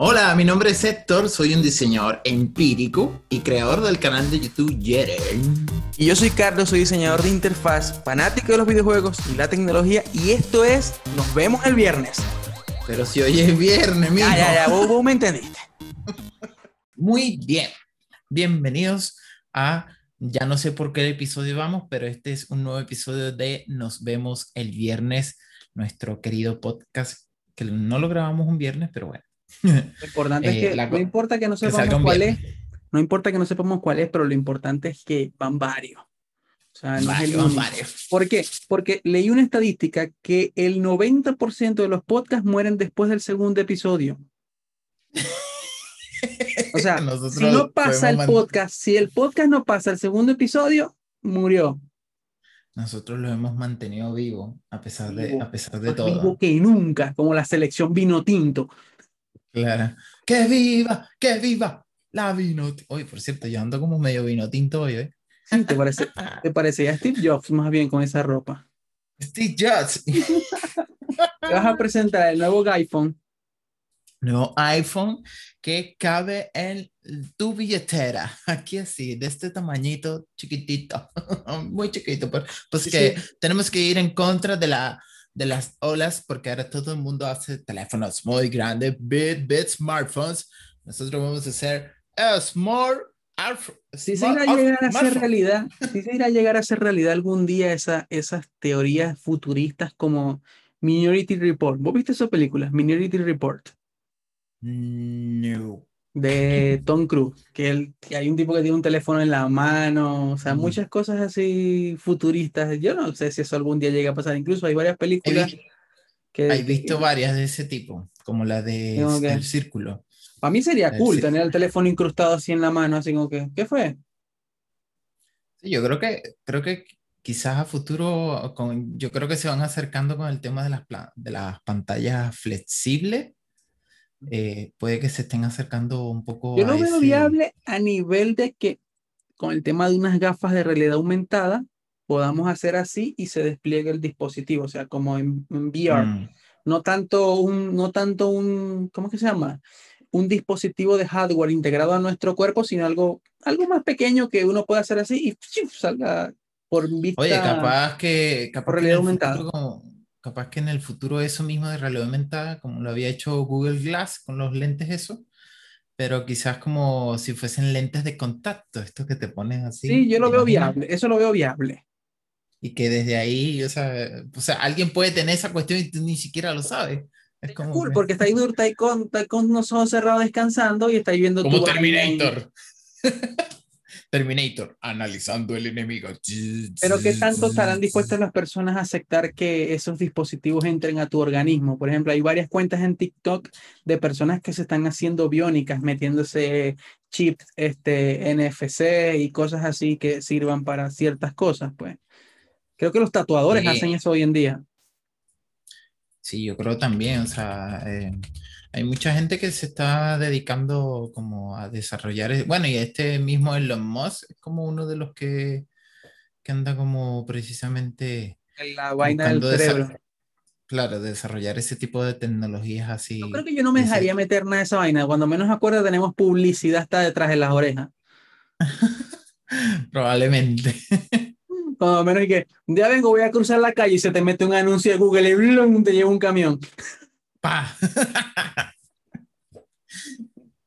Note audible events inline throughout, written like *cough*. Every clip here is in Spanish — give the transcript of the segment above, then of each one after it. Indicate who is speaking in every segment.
Speaker 1: Hola, mi nombre es Héctor, soy un diseñador empírico y creador del canal de YouTube Yeren.
Speaker 2: Y yo soy Carlos, soy diseñador de interfaz, fanático de los videojuegos y la tecnología, y esto es Nos vemos el viernes.
Speaker 1: Pero si hoy es viernes, mijo.
Speaker 2: Ya, ya, ya, vos, vos me entendiste. *laughs*
Speaker 1: Muy bien. Bienvenidos a, ya no sé por qué episodio vamos, pero este es un nuevo episodio de Nos vemos el viernes, nuestro querido podcast, que no lo grabamos un viernes, pero bueno.
Speaker 2: Lo importante
Speaker 1: Eh,
Speaker 2: es que
Speaker 1: la
Speaker 2: no importa que no sepamos
Speaker 1: un
Speaker 2: cuál
Speaker 1: viernes.
Speaker 2: es, no importa que no sepamos cuál es, pero lo importante es que van varios. O sea, no
Speaker 1: Varios,
Speaker 2: único.
Speaker 1: varios.
Speaker 2: ¿Por qué? Porque leí una estadística que el 90% de los podcasts mueren después del segundo episodio. O sea, *laughs*
Speaker 1: Nosotros
Speaker 2: si no pasa el podcast, si el podcast no pasa el segundo episodio, murió.
Speaker 1: Nosotros lo hemos mantenido vivo a pesar de,
Speaker 2: Vivo.
Speaker 1: a pesar de todo.
Speaker 2: vivo que nunca, como la selección vino tinto.
Speaker 1: Claro. ¡Que viva! ¡Que viva! La vino. Oye, por cierto, yo ando como medio vino tinto hoy, ¿eh?
Speaker 2: Sí, ¿Te, parece, te parecía Steve Jobs más bien con esa ropa?
Speaker 1: Steve Jobs. *laughs*
Speaker 2: Te vas a presentar el nuevo iPhone.
Speaker 1: Nuevo iPhone que cabe en tu billetera. Aquí así, de este tamañito chiquitito. *laughs* Muy chiquito. Pero, pues
Speaker 2: Sí,
Speaker 1: que tenemos que ir en contra de la de las olas porque ahora todo el mundo hace teléfonos muy grandes, big, big smartphones. Nosotros vamos a hacer a small alf-
Speaker 2: Si se irá a llegar a ser realidad, si se irá a llegar a ser realidad algún día esa, esas teorías futuristas como Minority Report. ¿Vos viste esa película? Minority Report
Speaker 1: No.
Speaker 2: De Tom Cruise, que, él- que hay un tipo que tiene un teléfono en la mano, o sea, muchas cosas así futuristas. Yo no sé si eso algún día llega a pasar. Incluso hay varias
Speaker 1: He
Speaker 2: películas
Speaker 1: visto,
Speaker 2: que,
Speaker 1: he visto varias de ese tipo, como la de
Speaker 2: que-
Speaker 1: El Círculo.
Speaker 2: para mí sería cool tener el teléfono incrustado así en la mano, así como que, ¿qué fue?
Speaker 1: Sí, yo creo que, creo que quizás a futuro, con, yo creo que se van acercando con el tema de las, de las pantallas flexibles. Eh, puede que se estén acercando un poco
Speaker 2: Yo
Speaker 1: a
Speaker 2: lo veo
Speaker 1: ese-
Speaker 2: viable a nivel de que con el tema de unas gafas de realidad aumentada podamos hacer así y se despliegue el dispositivo, o sea, como en, en VR,
Speaker 1: Mm,
Speaker 2: no tanto un, no tanto un, ¿cómo que se llama? Un dispositivo de hardware integrado a nuestro cuerpo, sino algo, algo más pequeño que uno pueda hacer así y ¡fiu! salga por vista.
Speaker 1: Oye, capaz que, capaz que
Speaker 2: realidad
Speaker 1: el
Speaker 2: aumentada.
Speaker 1: como- capaz que en el futuro eso mismo de realidad aumentada, como lo había hecho Google Glass con los lentes eso, pero quizás como si fuesen lentes de contacto, estos que te pones así.
Speaker 2: Sí, yo lo
Speaker 1: ¿te
Speaker 2: veo
Speaker 1: imaginas?
Speaker 2: viable, eso lo veo viable.
Speaker 1: Y que desde ahí, o sea, o sea, alguien puede tener esa cuestión y tú ni siquiera lo sabes. Es como,
Speaker 2: Cool,
Speaker 1: que-
Speaker 2: porque está ahí, está ahí con, está ahí con los ojos cerrados descansando y está ahí viendo
Speaker 1: como
Speaker 2: tu.
Speaker 1: Terminator. Terminator, analizando el enemigo.
Speaker 2: Pero ¿qué tanto estarán dispuestas las personas a aceptar que esos dispositivos entren a tu organismo? Por ejemplo, hay varias cuentas en TikTok de personas que se están haciendo biónicas, metiéndose chips, este, NFC y cosas así que sirvan para ciertas cosas, pues. Creo que los tatuadores
Speaker 1: Sí.
Speaker 2: hacen eso hoy en día.
Speaker 1: Sí, yo creo también, o sea, eh, hay mucha gente que se está dedicando como a desarrollar, e- bueno, y este mismo Elon Musk es como uno de los que, que anda como precisamente
Speaker 2: La vaina del cerebro.
Speaker 1: claro, desarrollar ese tipo de tecnologías así.
Speaker 2: Yo creo que yo no me dejaría meter nada de esa vaina. Cuando menos acuerdo tenemos publicidad hasta detrás de las orejas. *laughs*
Speaker 1: Probablemente.
Speaker 2: Cuando menos y que día vengo, voy a cruzar la calle y se te mete un anuncio de Google y ¡blum! te lleva un camión.
Speaker 1: ¡Pa! *laughs*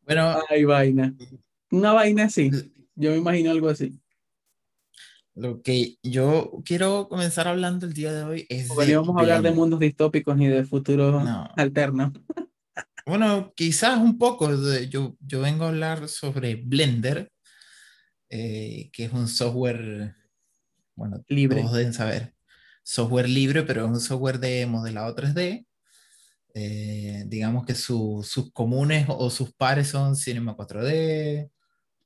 Speaker 1: Bueno,
Speaker 2: Ay, vaina. Una vaina así. Yo me imagino algo así.
Speaker 1: lo que yo quiero comenzar hablando el día de hoy es
Speaker 2: Porque
Speaker 1: de
Speaker 2: vamos a hablar de mundos distópicos ni de futuros
Speaker 1: No.
Speaker 2: alternos.
Speaker 1: Bueno, quizás un poco. de- yo, yo vengo a hablar sobre Blender, eh, que es un software, bueno,
Speaker 2: Libre.
Speaker 1: todos deben saber, software libre, pero es un software de modelado 3D. Eh, digamos que su- sus comunes o sus pares son Cinema 4D,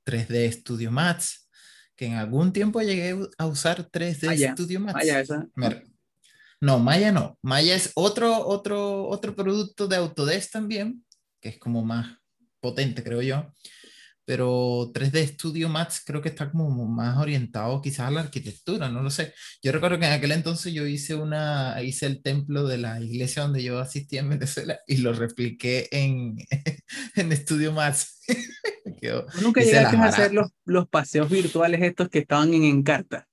Speaker 1: 3D Studio Max, que en algún tiempo llegué a usar 3D
Speaker 2: Maya,
Speaker 1: Studio Max.
Speaker 2: Esa.
Speaker 1: Me- No, Maya no. Maya es otro, otro, otro producto de Autodesk también, que es como más potente, creo yo. Pero 3D Studio Max creo que está como más orientado quizás a la arquitectura, no lo sé. Yo recuerdo que en aquel entonces yo hice una, hice el templo de la iglesia donde yo asistí en Venezuela y lo repliqué en, *laughs* en Studio Max. *laughs*
Speaker 2: Nunca llegaste a hacer los, los paseos virtuales estos que estaban en Encarta.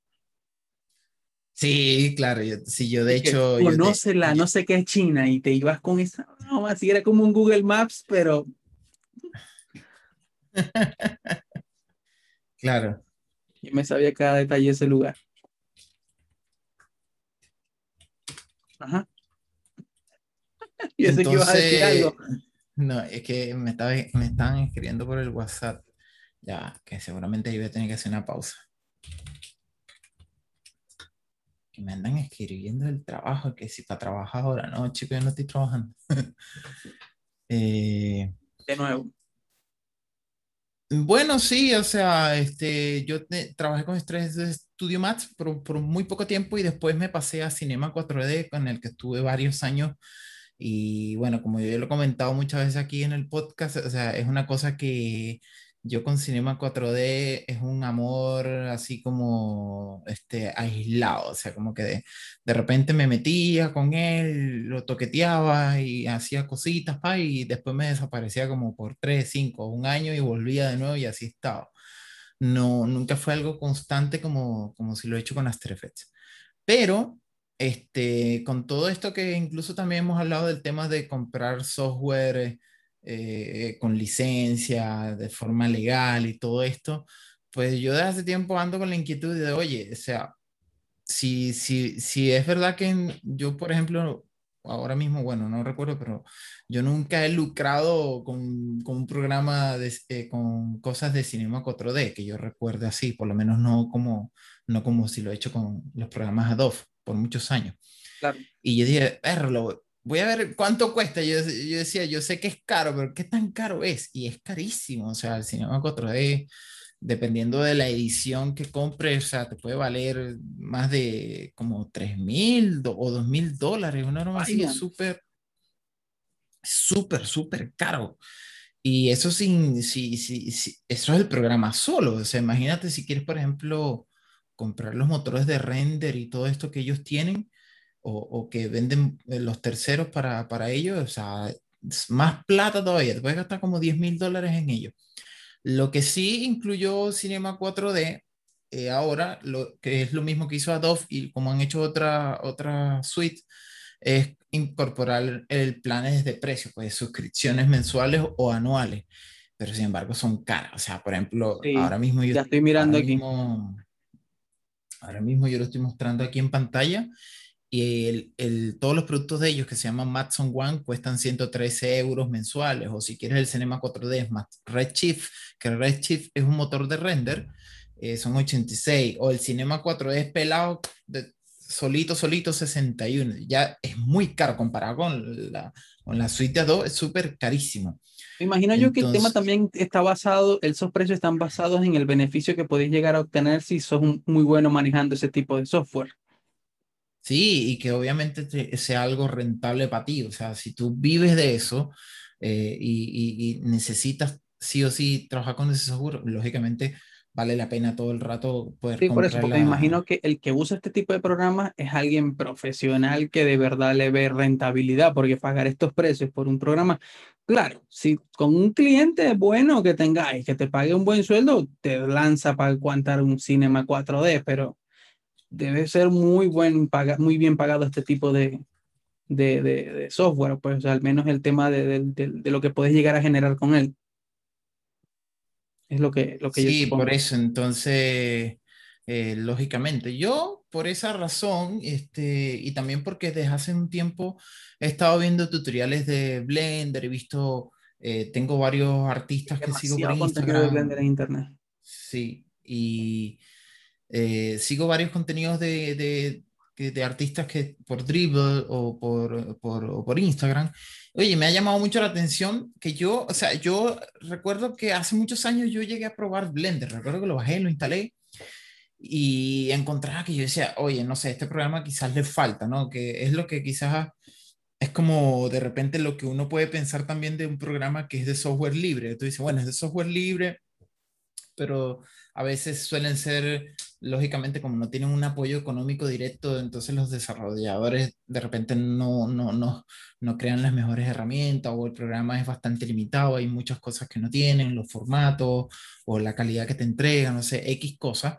Speaker 1: Sí, claro, yo, sí, yo de hecho...
Speaker 2: Conoce la, no sé qué es China y te ibas con esa, no, así era como un Google Maps, pero... *laughs*
Speaker 1: claro.
Speaker 2: Yo me sabía cada detalle de ese lugar. Ajá. *laughs*
Speaker 1: Y ese que ibas a decir algo. No, es que me, estaba, me estaban escribiendo por el WhatsApp. Ya, que seguramente iba a tener que hacer una pausa que me andan escribiendo el trabajo, que si para trabajar ahora, no, chico, yo no estoy trabajando. *laughs*
Speaker 2: Eh, de nuevo.
Speaker 1: Bueno, sí, o sea, este, yo trabajé con Estrés de Studio Max por, por, muy poco tiempo y después me pasé a Cinema 4D, con el que estuve varios años. Y bueno, como yo lo he comentado muchas veces aquí en el podcast, o sea, es una cosa que yo con Cinema 4D es un amor así como este, aislado, o sea, como que de, repente me metía con él, lo toqueteaba y hacía cositas, pa, y después me desaparecía como por 3, 5, un año y volvía de nuevo y así estaba. No, nunca fue algo constante como, como si lo he hecho con After. Pero este, con todo esto que incluso también hemos hablado del tema de comprar software eh, con licencia, de forma legal y todo esto, pues yo desde hace tiempo ando con la inquietud de, oye, o sea, si, si, si es verdad que yo, por ejemplo, ahora mismo, bueno, no recuerdo, pero yo nunca he lucrado con, con un programa de, eh, con cosas de Cinema 4D, que yo recuerde así, por lo menos no como, no como si lo he hecho con los programas Adobe por muchos años. Claro. Y yo dije, perro, voy a ver cuánto cuesta. Yo, yo, decía, yo sé que es caro, pero ¿qué tan caro es? Y es carísimo. O sea, el Cinema 4D, dependiendo de la edición que compres, o sea, te puede valer más de como 3 mil o 2 mil dólares. Una norma así súper, súper, súper caro. Y eso sin, sí, sí, sí, eso es el programa solo. O sea, imagínate si quieres, por ejemplo, comprar los motores de render y todo esto que ellos tienen o, que venden eh, los terceros para, para ellos, o sea, más plata todavía, te puedes gastar como 10 mil dólares en ellos. Lo que sí incluyó Cinema 4D eh, ahora, lo, que es lo mismo que hizo Adobe y como han hecho otra, otra suite, es incorporar el planes de precio, pues suscripciones mensuales o anuales, pero sin embargo son caras. O sea, por ejemplo, ahora mismo yo
Speaker 2: ya estoy mirando aquí.
Speaker 1: ahora mismo yo lo estoy mostrando aquí en pantalla y el, el, todos los productos de ellos que se llaman Matson One cuestan 113 euros mensuales, o si quieres el Cinema 4D más Redshift, que Redshift es un motor de render, eh, son 86, o el Cinema 4D pelado, de, solito, solito 61, ya es muy caro comparado con la, con la suite de Adobe, es súper carísimo.
Speaker 2: Me imagino yo que el tema también está basado, esos precios están basados en el beneficio que podéis llegar a obtener si sos muy bueno manejando ese tipo de software.
Speaker 1: Sí, y que obviamente sea algo rentable para ti. O sea, si tú vives de eso eh, y, necesitas sí o sí trabajar con ese seguro, lógicamente vale la pena todo el rato poder.
Speaker 2: Sí, por eso, porque me imagino que el que usa este tipo de programas es alguien profesional que de verdad le ve rentabilidad, porque pagar estos precios por un programa, claro, si con un cliente bueno que tengáis, que te pague un buen sueldo, te lanza para aguantar un Cinema 4D, pero debe ser muy, buen, muy bien pagado este tipo de, de, de, software, pues al menos el tema de, de, lo que puedes llegar a generar con él. Es lo que, lo que
Speaker 1: sí, por eso, entonces, eh, lógicamente, yo por esa razón, este, y también porque desde hace un tiempo he estado viendo tutoriales de Blender, he visto, eh, tengo varios artistas que sigo por Instagram.
Speaker 2: De Blender en internet.
Speaker 1: Sí, y eh, sigo varios contenidos de, de, de, artistas que por Dribble o por, por, por, Instagram. Oye, me ha llamado mucho la atención que yo, o sea, yo recuerdo que hace muchos años yo llegué a probar Blender, recuerdo que lo bajé, lo instalé y encontraba que yo decía, oye, no sé, este programa quizás le falta, ¿no? Que es lo que quizás es como de repente lo que uno puede pensar también de un programa que es de software libre. Tú dices, bueno, es de software libre, pero a veces suelen ser lógicamente como no tienen un apoyo económico directo, entonces los desarrolladores de repente no, no, no, no crean las mejores herramientas o el programa es bastante limitado, hay muchas cosas que no tienen, los formatos o la calidad que te entregan, no sé, X cosas.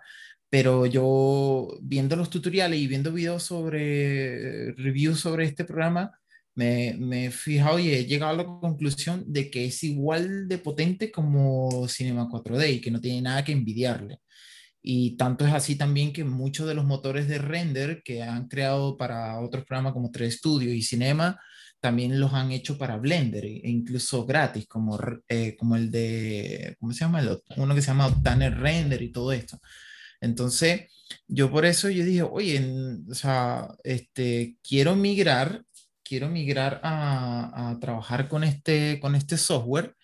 Speaker 1: Pero yo viendo los tutoriales y viendo videos sobre reviews sobre este programa, me, me he fijado y he llegado a la conclusión de que es igual de potente como Cinema 4D y que no tiene nada que envidiarle. Y tanto es así también que muchos de los motores de render que han creado para otros programas como 3 Studio y Cinema, también los han hecho para Blender, e incluso gratis, como, eh, como el de, ¿cómo se llama? uno que se llama Obtainer Render y todo esto. Entonces, yo por eso yo dije, oye, o sea, este, quiero migrar quiero migrar a, trabajar con este, con este software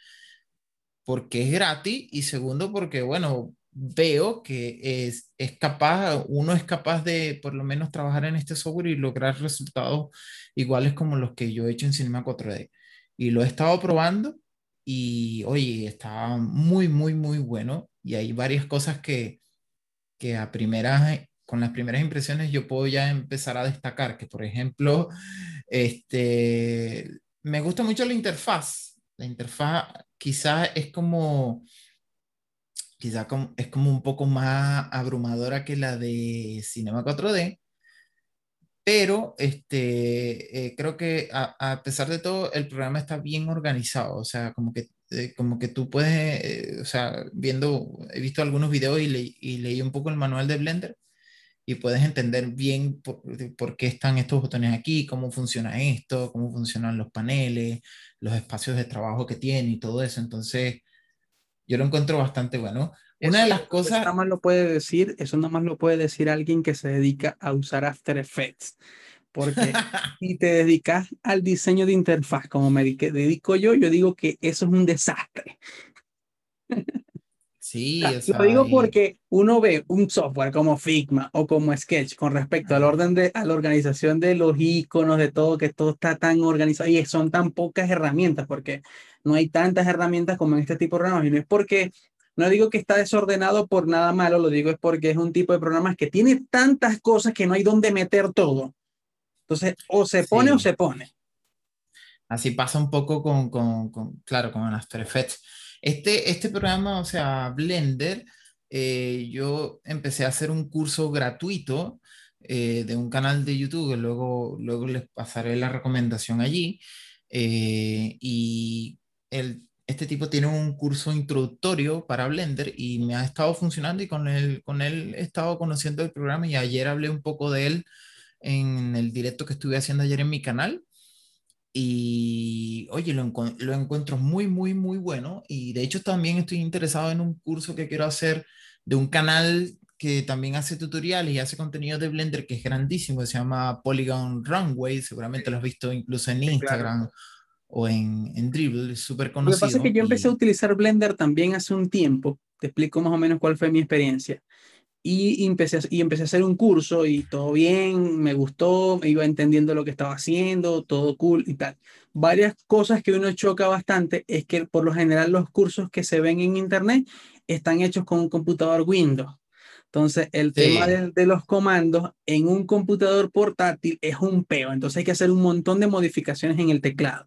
Speaker 1: porque es gratis y segundo porque, bueno, veo que es, es capaz, uno es capaz de por lo menos trabajar en este software y lograr resultados iguales como los que yo he hecho en Cinema 4D. Y lo he estado probando y, oye, está muy, muy, muy bueno y hay varias cosas que, que a primeras, con las primeras impresiones yo puedo ya empezar a destacar, que por ejemplo, este, me gusta mucho la interfaz. La interfaz quizás es como, quizás es como un poco más abrumadora que la de Cinema 4D, pero este, eh, creo que a, pesar de todo el programa está bien organizado, o sea, como que, eh, como que tú puedes, eh, o sea, viendo, he visto algunos videos y, y leí un poco el manual de Blender y puedes entender bien por, qué están estos botones aquí, cómo funciona esto, cómo funcionan los paneles, los espacios de trabajo que tiene y todo eso. Entonces, yo lo encuentro bastante bueno. Una de las cosas... Eso
Speaker 2: nada más lo puede decir, eso nada más lo puede decir alguien que se dedica a usar After Effects. Porque *laughs* si te dedicas al diseño de interfaz, como me dedico yo, yo digo que eso es un desastre.
Speaker 1: Sí,
Speaker 2: lo digo porque uno ve un software como Figma o como Sketch con respecto al orden de a la organización de los iconos, de todo, que todo está tan organizado y son tan pocas herramientas, porque no hay tantas herramientas como en este tipo de programas. Y no es porque, no digo que está desordenado por nada malo, lo digo es porque es un tipo de programas que tiene tantas cosas que no hay dónde meter todo. Entonces, o se pone o se pone.
Speaker 1: Así pasa un poco con, con, con claro, con After Effects este, este programa, o sea, Blender, eh, yo empecé a hacer un curso gratuito eh, de un canal de YouTube, luego, luego les pasaré la recomendación allí. Eh, y el, este tipo tiene un curso introductorio para Blender y me ha estado funcionando y con él, con él he estado conociendo el programa y ayer hablé un poco de él en el directo que estuve haciendo ayer en mi canal y oye, lo, lo, encuentro muy, muy, muy bueno. Y de hecho también estoy interesado en un curso que quiero hacer de un canal que también hace tutoriales y hace contenido de Blender que es grandísimo, se llama Polygon Runway, seguramente lo has visto incluso en Instagram o en, en Dribble, es súper conocido.
Speaker 2: Lo que pasa es que yo empecé a utilizar Blender también hace un tiempo, te explico más o menos cuál fue mi experiencia y empecé, y empecé a hacer un curso y todo bien, me gustó, me iba entendiendo lo que estaba haciendo, todo cool y tal. Varias cosas que uno choca bastante es que por lo general los cursos que se ven en internet están hechos con un computador Windows. Entonces, el tema de, de, los comandos en un computador portátil es un peo. Entonces, hay que hacer un montón de modificaciones en el teclado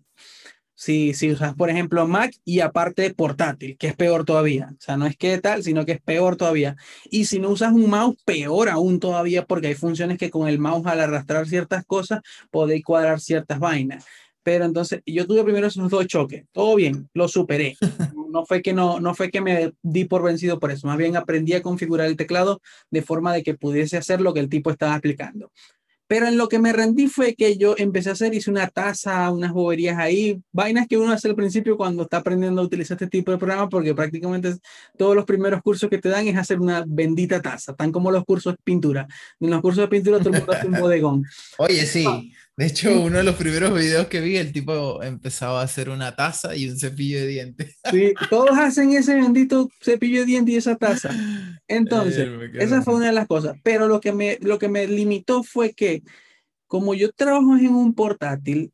Speaker 2: si, si usas, por ejemplo, Mac y aparte portátil, que es peor todavía. O sea, no es que tal, sino que es peor todavía. Y si no usas un mouse, peor aún todavía, porque hay funciones que con el mouse al arrastrar ciertas cosas podéis cuadrar ciertas vainas. Pero entonces yo tuve primero esos dos choques. Todo bien, lo superé. *laughs* No fue que no, no fue que me di por vencido por eso. Más bien aprendí a configurar el teclado de forma de que pudiese hacer lo que el tipo estaba aplicando. Pero en lo que me rendí fue que yo empecé a hacer, hice una taza, unas boberías ahí, vainas que uno hace al principio cuando está aprendiendo a utilizar este tipo de programa, porque prácticamente todos los primeros cursos que te dan es hacer una bendita taza, tan como los cursos de pintura. En los cursos de pintura todo el mundo hace un *laughs* bodegón.
Speaker 1: Oye, sí. De hecho, uno de los primeros videos que vi, el tipo empezaba a hacer una taza y un cepillo de dientes.
Speaker 2: Sí, todos hacen ese bendito cepillo de dientes y esa taza. *laughs* Entonces, esa fue una de las cosas. Pero lo que, me, lo que me limitó fue que, como yo trabajo en un portátil,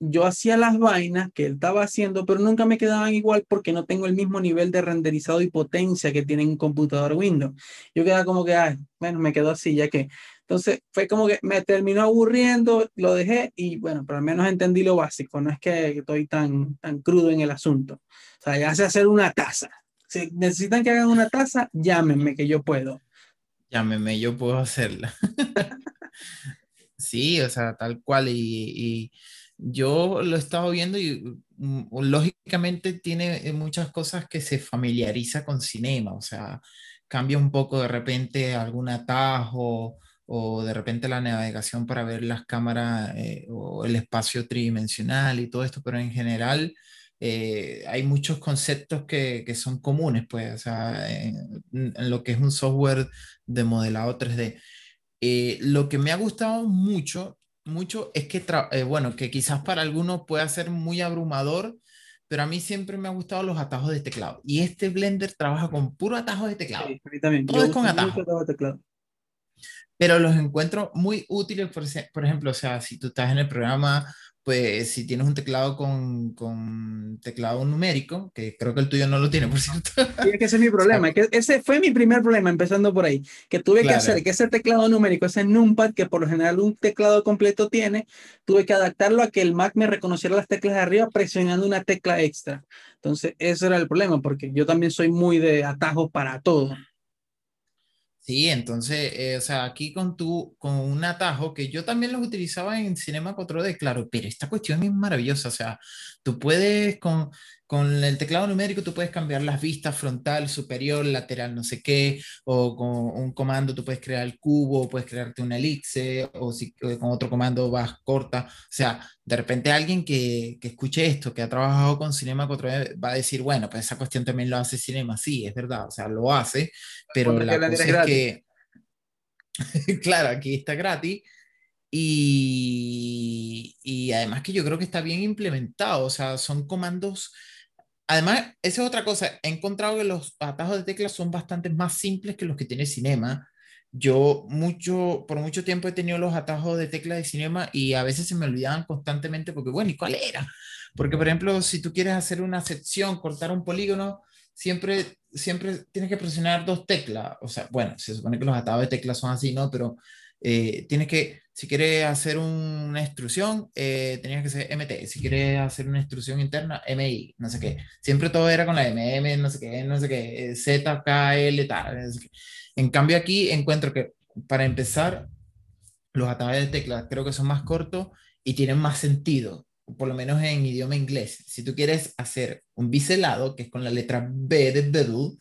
Speaker 2: yo hacía las vainas que él estaba haciendo, pero nunca me quedaban igual porque no tengo el mismo nivel de renderizado y potencia que tiene un computador Windows. Yo quedaba como que, ay, bueno, me quedó así, ya que. Entonces fue como que me terminó aburriendo, lo dejé y bueno, pero al menos entendí lo básico, no es que estoy tan, tan crudo en el asunto. O sea, ya sé hacer una taza. Si necesitan que hagan una taza, llámenme que yo puedo.
Speaker 1: Llámenme, yo puedo hacerla. *laughs* sí, o sea, tal cual. y yo lo he estado viendo y mm, lógicamente tiene eh, muchas cosas que se familiariza con cinema, o sea, cambia un poco de repente algún atajo o de repente la navegación para ver las cámaras eh, o el espacio tridimensional y todo esto, pero en general eh, hay muchos conceptos que, que, son comunes, pues, o sea, en, en, lo que es un software de modelado 3D. lo que me ha gustado mucho mucho es que, eh, bueno, que quizás para algunos pueda ser muy abrumador, pero a mí siempre me ha gustado los atajos de teclado. Y este Blender trabaja con puro atajos de teclado. Sí,
Speaker 2: a mí también.
Speaker 1: Todo es con atajos. de teclado. Pero los encuentro muy útiles, por, por ejemplo, o sea, si tú estás en el programa pues si tienes un teclado con, con, teclado numérico, que creo que el tuyo no lo tiene, por cierto.
Speaker 2: Sí, es que ese es mi problema, *laughs* que ese fue mi primer problema, empezando por ahí, que tuve que hacer que ese teclado numérico, ese numpad, que por lo general un teclado completo tiene, tuve que adaptarlo a que el Mac me reconociera las teclas de arriba presionando una tecla extra. Entonces, ese era el problema, porque yo también soy muy de atajos para todo.
Speaker 1: Sí, entonces, eh, o sea, aquí con tu, con un atajo que yo también los utilizaba en Cinema 4D, claro, pero esta cuestión es maravillosa, o sea, tú puedes con, con el teclado numérico tú puedes cambiar las vistas frontal, superior, lateral, no sé qué, o con un comando tú puedes crear el cubo, puedes crearte una elipse, o si con otro comando vas corta. O sea, de repente alguien que, que escuche esto, que ha trabajado con Cinema 4D, va a decir, bueno, pues esa cuestión también lo hace Cinema. Sí, es verdad, o sea, lo hace, pero la cosa es que, *laughs* claro, aquí está gratis. Y, y además que yo creo que está bien implementado, o sea, son comandos Además, esa es otra cosa. He encontrado que los atajos de teclas son bastante más simples que los que tiene Cinema. Yo mucho, por mucho tiempo he tenido los atajos de tecla de Cinema y a veces se me olvidaban constantemente porque, bueno, ¿y cuál era? Porque, por ejemplo, si tú quieres hacer una sección, cortar un polígono, siempre, siempre tienes que presionar dos teclas. O sea, bueno, se supone que los atajos de teclas son así, ¿no? Pero eh, tienes que, si quieres hacer una extrusión, eh, tenías que ser MT. Si quieres hacer una extrusión interna, MI, no sé qué. Siempre todo era con la MM, no sé qué, no sé qué, Z, K, L, tal. En cambio aquí encuentro que para empezar, los ataques de teclas creo que son más cortos y tienen más sentido, por lo menos en idioma inglés. Si tú quieres hacer un biselado, que es con la letra B de Bedu,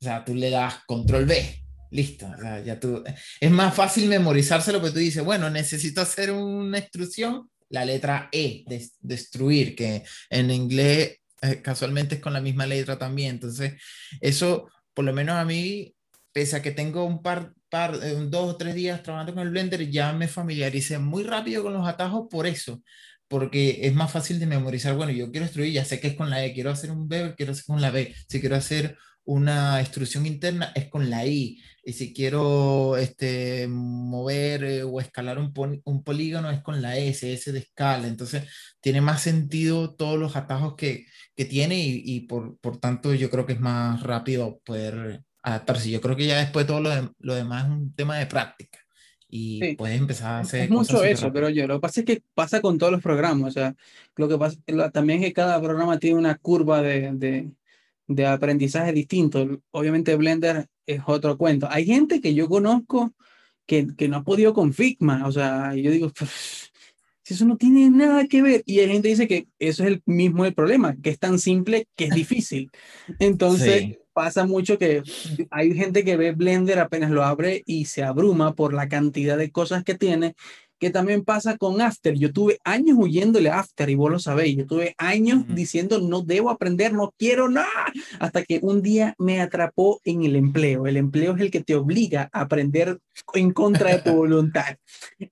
Speaker 1: o sea, tú le das control B listo, ya tú, es más fácil memorizárselo porque tú dices, bueno, necesito hacer una extrusión, la letra E, de, destruir, que en inglés eh, casualmente es con la misma letra también, entonces eso, por lo menos a mí, pese a que tengo un par, par eh, dos o tres días trabajando con el Blender, ya me familiaricé muy rápido con los atajos por eso, porque es más fácil de memorizar, bueno, yo quiero extruir, ya sé que es con la E, quiero hacer un B, quiero hacer con la B, si quiero hacer una extrusión interna es con la I. Y si quiero este, mover eh, o escalar un, un, polígono es con la S, S de escala. Entonces, tiene más sentido todos los atajos que, que tiene y, y por, por, tanto yo creo que es más rápido poder adaptarse. Yo creo que ya después todo lo, lo demás es un tema de práctica. Y puedes empezar a hacer...
Speaker 2: Es mucho eso, pero yo lo que pasa es que pasa con todos los programas. O sea, lo que pasa también es que cada programa tiene una curva de, de de aprendizaje distinto. Obviamente Blender es otro cuento. Hay gente que yo conozco que, que no ha podido con Figma, o sea, yo digo, si eso no tiene nada que ver, y hay gente que dice que eso es el mismo el problema, que es tan simple que es difícil. *laughs* Entonces pasa mucho que hay gente que ve Blender apenas lo abre y se abruma por la cantidad de cosas que tiene que también pasa con After. Yo tuve años huyéndole a After y vos lo sabéis. Yo tuve años diciendo no debo aprender, no quiero nada, hasta que un día me atrapó en el empleo. El empleo es el que te obliga a aprender en contra de tu *laughs* voluntad.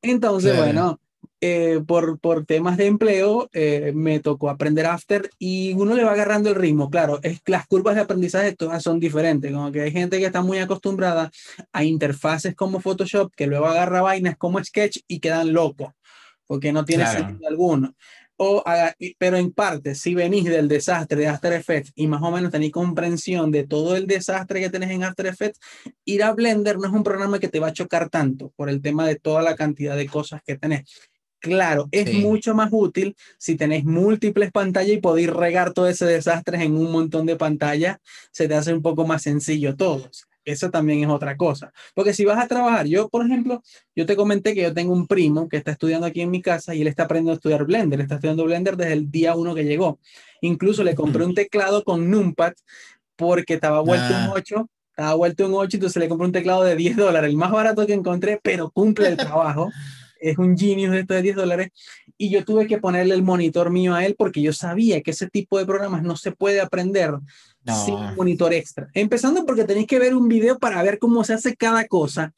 Speaker 2: Entonces, bueno, eh, por, por temas de empleo, eh, me tocó aprender After y uno le va agarrando el ritmo. Claro, es, las curvas de aprendizaje todas son diferentes, como que hay gente que está muy acostumbrada a interfaces como Photoshop, que luego agarra vainas como Sketch y quedan locos, porque no tiene sentido alguno. o pero en parte, si venís del desastre de After Effects y más o menos tenéis comprensión de todo el desastre que tenés en After Effects, ir a Blender no es un programa que te va a chocar tanto por el tema de toda la cantidad de cosas que tenés. Claro, es mucho más útil si tenéis múltiples pantallas y podéis regar todo ese desastre en un montón de pantallas, se te hace un poco más sencillo todo. Eso también es otra cosa. Porque si vas a trabajar, yo, por ejemplo, yo te comenté que yo tengo un primo que está estudiando aquí en mi casa y él está aprendiendo a estudiar Blender. Está estudiando Blender desde el día uno que llegó. Incluso le compré un teclado con Numpad porque estaba vuelto un 8. Ah. Estaba vuelto un 8, entonces le compré un teclado de 10 dólares, el más barato que encontré, pero cumple el trabajo. *laughs* es un genius de esto de 10 dólares. Y yo tuve que ponerle el monitor mío a él porque yo sabía que ese tipo de programas no se puede aprender sin monitor extra. Empezando porque tenéis que ver un video para ver cómo se hace cada cosa.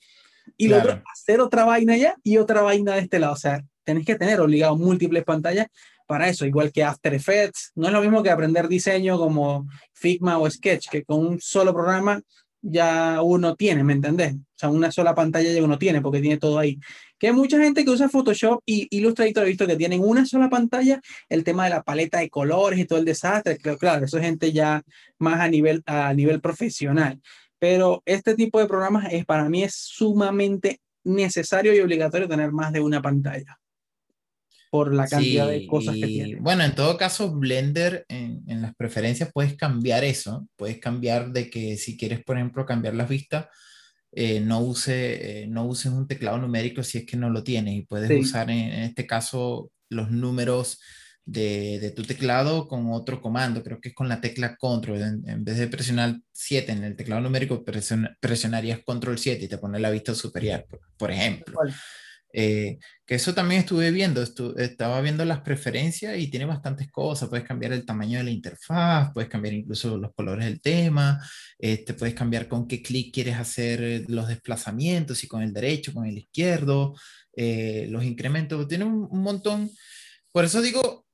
Speaker 2: Y luego hacer otra vaina allá y otra vaina de este lado. O sea, tenéis que tener obligado múltiples pantallas para eso, igual que After Effects. No es lo mismo que aprender diseño como Figma o Sketch, que con un solo programa ya uno tiene, ¿me entendés? O sea, una sola pantalla ya uno tiene porque tiene todo ahí. Que hay mucha gente que usa Photoshop y Illustrator, he visto que tienen una sola pantalla, el tema de la paleta de colores y todo el desastre, claro, eso es gente ya más a nivel, a nivel profesional. Pero este tipo de programas es, para mí es sumamente necesario y obligatorio tener más de una pantalla por la cantidad de cosas que tiene.
Speaker 1: Bueno, en todo caso, Blender en, en, las preferencias puedes cambiar eso. Puedes cambiar de que si quieres, por ejemplo, cambiar las vistas, eh, no, use, eh, no uses un teclado numérico si es que no lo tienes y puedes usar en, este caso los números de, de, tu teclado con otro comando. Creo que es con la tecla control. En, vez de presionar 7 en el teclado numérico, presionarías control 7 y te pone la vista superior, por, por ejemplo. Eh, que eso también estuve viendo, estaba viendo las preferencias y tiene bastantes cosas, puedes cambiar el tamaño de la interfaz, puedes cambiar incluso los colores del tema, este, puedes cambiar con qué clic quieres hacer los desplazamientos, si con el derecho, con el izquierdo, eh, los incrementos, tiene un, montón. Por eso digo,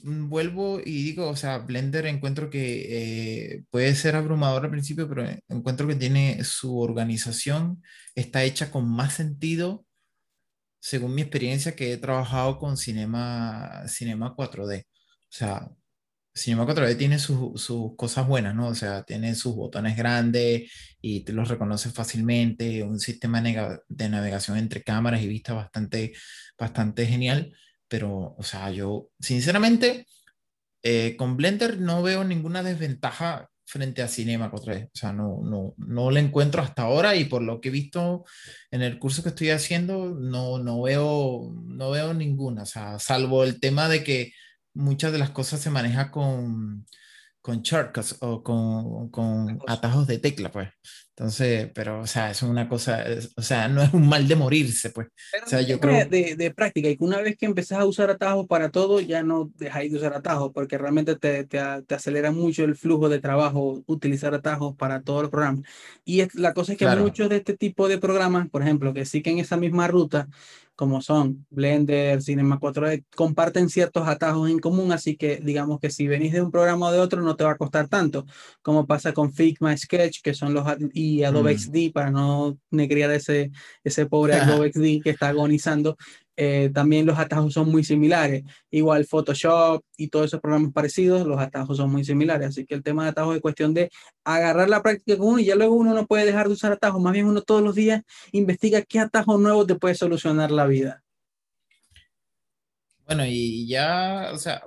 Speaker 1: mm, vuelvo y digo, o sea, Blender encuentro que puede ser abrumador al principio, pero encuentro que tiene su organización, está hecha con más sentido según mi experiencia, que he trabajado con Cinema, Cinema 4D. O sea, Cinema 4D tiene sus cosas buenas, ¿no? O sea, tiene sus botones grandes y te los reconoce fácilmente, un sistema de navegación entre cámaras y vista bastante, bastante genial, pero, o sea, yo, sinceramente, eh, con Blender no veo ninguna desventaja frente a Cinema 4D. O sea, no, no, no le encuentro hasta ahora y por lo que he visto en el curso que estoy haciendo, no, no, veo, no veo ninguna. O sea, salvo el tema de que muchas de las cosas se maneja con, con shortcuts o con, con atajos de tecla, pues. Entonces, pero, o sea, es una cosa, o sea, no es un mal de morirse, pues. o sea, yo creo...
Speaker 2: De, de, práctica, y que una vez que empezás a usar atajos para todo, ya no dejáis de usar atajos, porque realmente te, te, te, acelera mucho el flujo de trabajo utilizar atajos para todos los programas. Y es, la cosa es que muchos de este tipo de programas, por ejemplo, que siguen esa misma ruta, como son Blender, Cinema 4D, comparten ciertos atajos en común, así que digamos que si venís de un programa o de otro no te va a costar tanto, como pasa con Figma, Sketch, que son los y Adobe mm. XD, para no negriar ese, ese pobre Adobe XD que está agonizando, eh, también los atajos son muy similares. Igual Photoshop y todos esos programas parecidos, los atajos son muy similares. Así que el tema de atajos es cuestión de agarrar la práctica con uno y ya luego uno no puede dejar de usar atajos. Más bien uno todos los días investiga qué atajo nuevo te puede solucionar la vida.
Speaker 1: Bueno, y ya, o sea,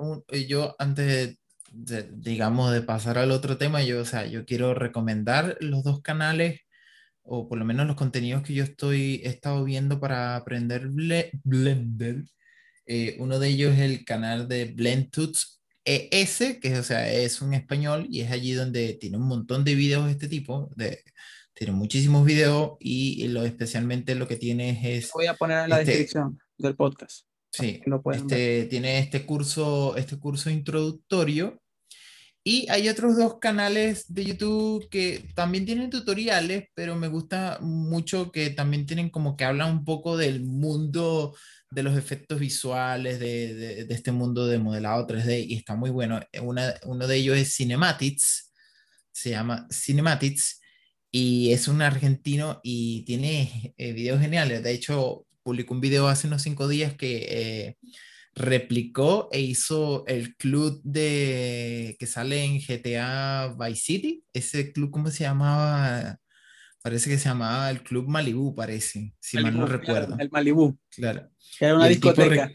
Speaker 1: yo antes de, digamos, de pasar al otro tema, yo, o sea, yo quiero recomendar los dos canales o por lo menos los contenidos que yo estoy, he estado viendo para aprender Blender. Eh, uno de ellos es el canal de BlendTuts ES, que o sea, es un español y es allí donde tiene un montón de videos de este tipo, de, tiene muchísimos videos y lo, especialmente lo que tiene es...
Speaker 2: Voy a poner en la este descripción del podcast.
Speaker 1: Sí, este, tiene este curso, este curso introductorio y hay otros dos canales de YouTube que también tienen tutoriales, pero me gusta mucho que también tienen como que hablan un poco del mundo de los efectos visuales, de, de, este mundo de modelado 3D, y está muy bueno. Una, uno de ellos es Cinematics, se llama Cinematics, y es un argentino y tiene eh, videos geniales. De hecho, publicó un video hace unos cinco días que... Eh, replicó e hizo el club de que sale en GTA Vice City. Ese club, ¿cómo se llamaba? Parece que se llamaba el Club Malibu, parece, si mal no recuerdo.
Speaker 2: el Malibu.
Speaker 1: Claro.
Speaker 2: Era una discoteca.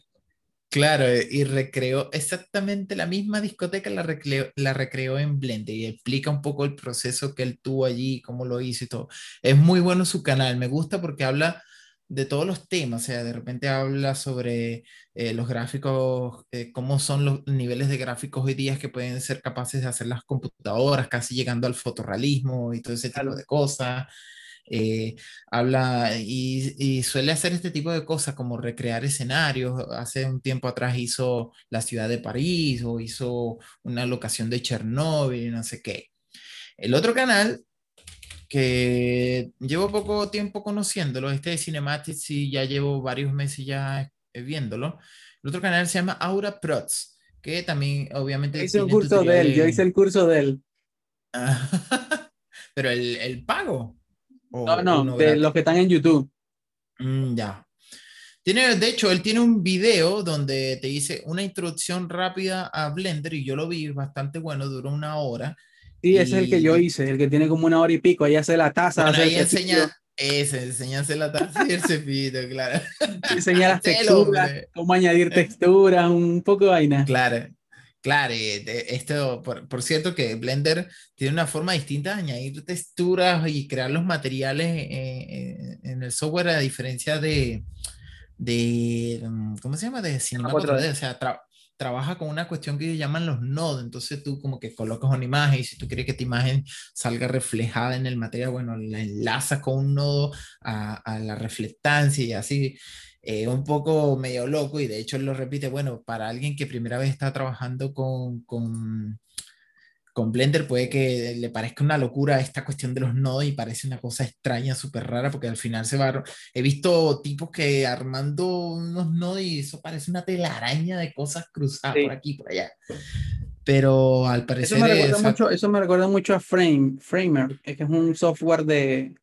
Speaker 1: Claro, y recreó exactamente la misma discoteca, la recreó, la recreó en Blender y explica un poco el proceso que él tuvo allí, cómo lo hizo y todo. Es muy bueno su canal, me gusta porque habla de todos los temas, o sea, de repente habla sobre eh, los gráficos, eh, cómo son los niveles de gráficos hoy día que pueden ser capaces de hacer las computadoras, casi llegando al fotorrealismo y todo ese tipo de cosas. Eh, habla y, suele hacer este tipo de cosas como recrear escenarios. Hace un tiempo atrás hizo la ciudad de París o hizo una locación de Chernóbil, no sé qué. El otro canal que llevo poco tiempo conociéndolo, este de Cinematics y ya llevo varios meses ya eh, viéndolo. El otro canal se llama Aura Prots, que también obviamente...
Speaker 2: Hice un curso de él, yo hice el curso de él. *laughs*
Speaker 1: Pero el, el pago
Speaker 2: no, no, de los que están en YouTube.
Speaker 1: Mm, ya. Tiene, de hecho, él tiene un video donde te dice una introducción rápida a Blender y yo lo vi bastante bueno, duró una hora.
Speaker 2: Sí, ese es el que yo hice, el que tiene como una hora y pico, ahí hace la taza.
Speaker 1: ahí enseña, ese, enseña hacer la taza y el cepillo, claro. *laughs*
Speaker 2: Enseña las *laughs* texturas, cómo añadir texturas, un poco de vaina.
Speaker 1: Claro, Claro, esto, por, cierto que Blender tiene una forma distinta de añadir texturas y crear los materiales eh, eh, en el software a diferencia de, de mm, ¿cómo se llama? De Cinema 4D, o sea, trabaja con una cuestión que ellos llaman los nodos, entonces tú como que colocas una imagen y si tú quieres que tu imagen salga reflejada en el material, bueno, la enlazas con un nodo a, a la reflectancia y así. Eh, un poco medio loco y de hecho lo repite, bueno, para alguien que primera vez está trabajando con, con, con Blender puede que le parezca una locura esta cuestión de los nodos y parece una cosa extraña, súper rara, porque al final se va... He visto tipos que armando unos nodos y eso parece una telaraña de cosas cruzadas por aquí por allá. Pero al parecer...
Speaker 2: Eso me recuerda, mucho, eso me recuerda mucho a Frame, Framer, que es un software de,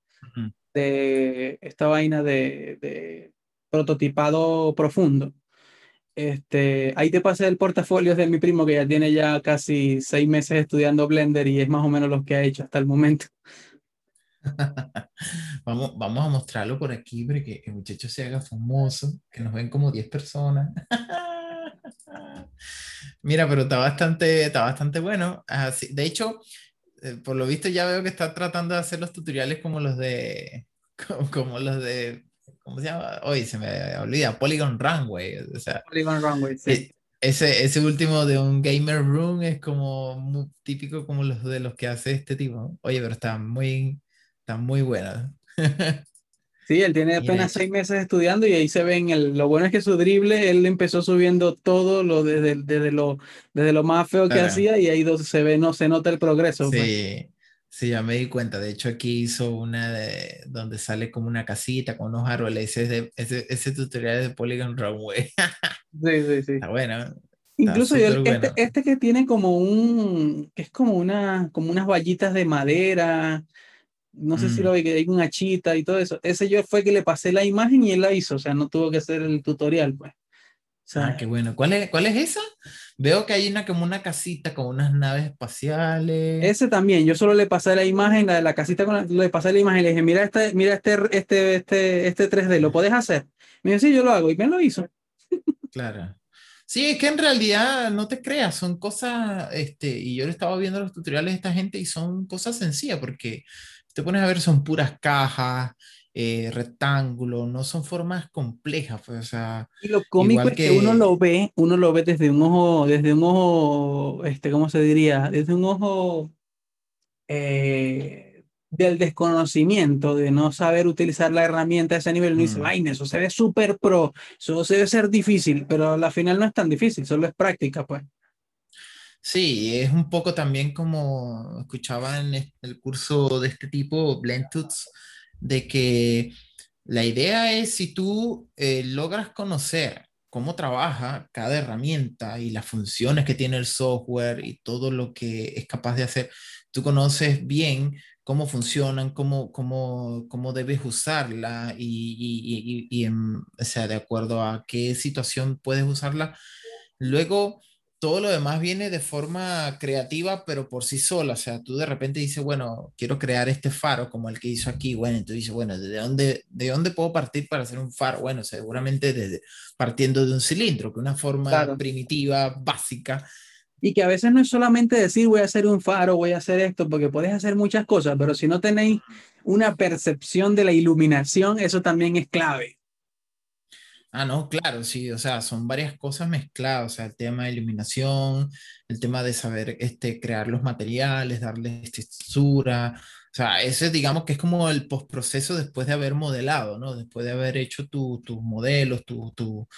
Speaker 2: de esta vaina de prototipado profundo. Este, ahí te pasé el portafolio de mi primo que ya tiene ya casi seis meses estudiando Blender y es más o menos lo que ha hecho hasta el momento. *laughs*
Speaker 1: vamos, vamos a mostrarlo por aquí para que el muchacho se haga famoso, que nos ven como 10 personas. *laughs* Mira, pero está bastante, está bastante bueno. Así, de hecho, eh, por lo visto ya veo que está tratando de hacer los tutoriales como los de, *laughs* como los de ¿cómo se llama? Hoy se me olvida, Polygon Runway. O sea,
Speaker 2: Polygon Runway, sí. E,
Speaker 1: ese, ese último de un gamer room es como muy típico como los de los que hace este tipo. Oye, pero está muy, está muy buena. *laughs*
Speaker 2: Sí, él tiene apenas seis meses estudiando y ahí se ven, el, lo bueno es que su drible, él empezó subiendo todo lo desde, desde, lo, desde lo más feo que hacía y ahí se ve, no se nota el progreso.
Speaker 1: Pues. Sí, ya me di cuenta. De hecho, aquí hizo una de, donde sale como una casita con unos árboles. Ese, ese, ese tutorial es de Polygon Runway. *laughs*
Speaker 2: sí, sí, sí.
Speaker 1: Está bueno.
Speaker 2: Incluso este, este, que tiene como un, que es como una, como unas vallitas de madera. No sé si lo mm. vi, que hay una chita y todo eso. Ese yo fue que le pasé la imagen y él la hizo. O sea, no tuvo que hacer el tutorial, pues.
Speaker 1: Ah, qué bueno. ¿Cuál es, ¿Cuál es esa? Veo que hay una como una casita con unas naves espaciales.
Speaker 2: Ese también, yo solo le pasé la imagen, la de la casita con le pasé la imagen y le dije, mira este, mira este, este, este, este 3D, ¿lo puedes hacer? Me dijo, sí, yo lo hago, y me lo hizo.
Speaker 1: Claro. Sí, es que en realidad no te creas, son cosas, este, y yo estaba viendo los tutoriales de esta gente y son cosas sencillas, porque te pones a ver, son puras cajas, eh, rectángulo, no son formas complejas, pues, o sea,
Speaker 2: y lo cómico es que... uno lo ve, uno lo ve desde un ojo, desde un ojo, este, ¿cómo se diría? Desde un ojo eh, del desconocimiento, de no saber utilizar la herramienta a ese nivel, uno dice, mm. vaina, eso se ve súper pro, eso debe ser difícil, pero al final no es tan difícil, solo es práctica, pues.
Speaker 1: Sí, es un poco también como escuchaba en el curso de este tipo, Blentuts, de que la idea es si tú eh, logras conocer cómo trabaja cada herramienta y las funciones que tiene el software y todo lo que es capaz de hacer, tú conoces bien cómo funcionan, cómo, cómo, cómo debes usarla y, y, y, o sea, de acuerdo a qué situación puedes usarla. Luego, todo lo demás viene de forma creativa, pero por sí sola. O sea, tú de repente dices, bueno, quiero crear este faro como el que hizo aquí. Bueno, entonces dices, bueno, ¿de dónde, ¿de dónde puedo partir para hacer un faro? Bueno, seguramente desde, partiendo de un cilindro, que una forma primitiva, básica.
Speaker 2: Y que a veces no es solamente decir voy a hacer un faro, voy a hacer esto, porque puedes hacer muchas cosas, pero si no tenéis una percepción de la iluminación, eso también es clave.
Speaker 1: Ah, no, claro, sí, o sea, son varias cosas mezcladas, o sea, el tema de iluminación, el tema de saber este, crear los materiales, darles textura, o sea, ese digamos que es como el postproceso después de haber modelado, ¿no? Después de haber hecho tus modelos, tus tu,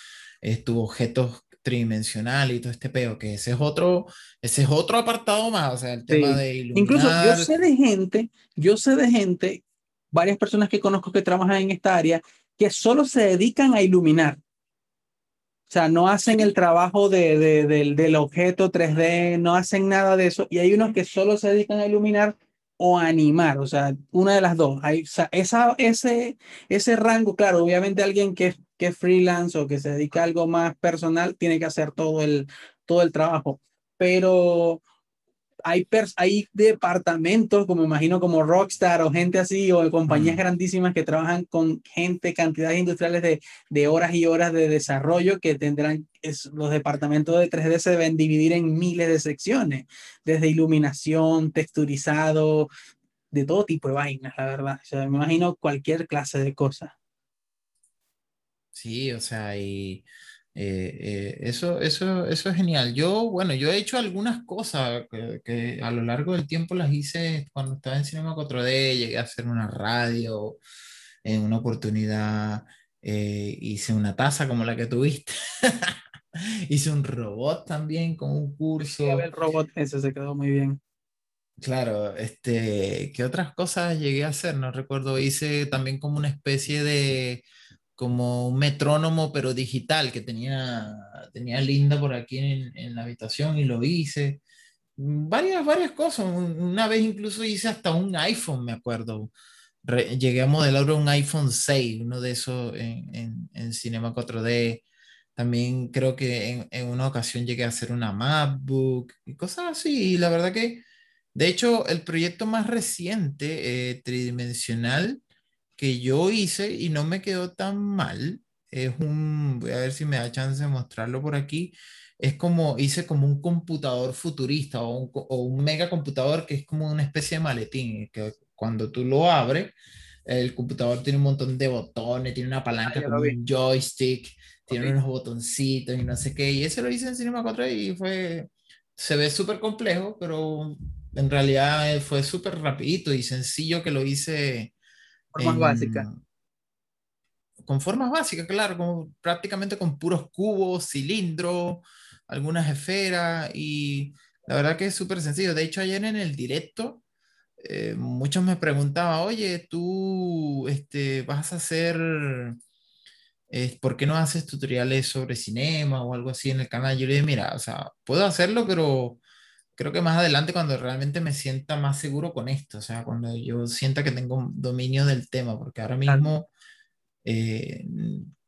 Speaker 1: eh, tu objetos tridimensionales y todo este peo, que ese es otro, ese es otro apartado más, o sea, el tema de iluminar.
Speaker 2: Incluso yo sé de gente, yo sé de gente, varias personas que conozco que trabajan en esta área, que solo se dedican a iluminar. O sea, no hacen el trabajo de, del objeto 3D, no hacen nada de eso. Y hay unos que solo se dedican a iluminar o animar, o sea, una de las dos. Hay, esa, ese, ese rango, claro, obviamente alguien que, que freelance o que se dedica a algo más personal tiene que hacer todo el, todo el trabajo. Pero hay, hay departamentos, como imagino, como Rockstar o gente así, o compañías grandísimas que trabajan con gente, cantidades industriales de, de horas y horas de desarrollo que tendrán, es, los departamentos de 3D se deben dividir en miles de secciones, desde iluminación, texturizado, de todo tipo de vainas, la verdad. O sea, me imagino cualquier clase de cosas.
Speaker 1: Sí, o sea, y eh, eh, eso, eso, eso es genial. Yo, bueno, yo he hecho algunas cosas que, a lo largo del tiempo las hice cuando estaba en Cinema 4D, llegué a hacer una radio, en una oportunidad eh, hice una taza como la que tuviste. *laughs* hice un robot también con un curso.
Speaker 2: el robot ese se quedó muy bien.
Speaker 1: Claro, este, ¿qué otras cosas llegué a hacer? No recuerdo, hice también como una especie de como un metrónomo, pero digital, que tenía, tenía Linda por aquí en, en la habitación y lo hice. Varias, varias cosas. Una vez incluso hice hasta un iPhone, me acuerdo. llegué a modelar un iPhone 6, uno de esos en, en, en Cinema 4D. También creo que en, en, una ocasión llegué a hacer una MacBook y cosas así. Y la verdad que, de hecho, el proyecto más reciente, eh, tridimensional, que yo hice y no me quedó tan mal. Es un, voy a ver si me da chance de mostrarlo por aquí. Es como, hice como un computador futurista o un, o un mega computador que es como una especie de maletín, que cuando tú lo abres, el computador tiene un montón de botones, tiene una palanca ah, como un joystick, tiene unos botoncitos y no sé qué. Y ese lo hice en Cinema 4 y fue, se ve súper complejo, pero en realidad fue súper rapidito y sencillo que lo hice
Speaker 2: Formas básicas.
Speaker 1: Con formas básicas, claro, como, prácticamente con puros cubos, cilindros, algunas esferas y la verdad que es súper sencillo. De hecho, ayer en el directo, eh, muchos me preguntaban, oye, tú este, vas a hacer, eh, ¿por qué no haces tutoriales sobre cinema o algo así en el canal? Yo le dije, mira, o sea, puedo hacerlo, pero creo que más adelante cuando realmente me sienta más seguro con esto, o sea, cuando yo sienta que tengo dominio del tema, porque ahora mismo eh,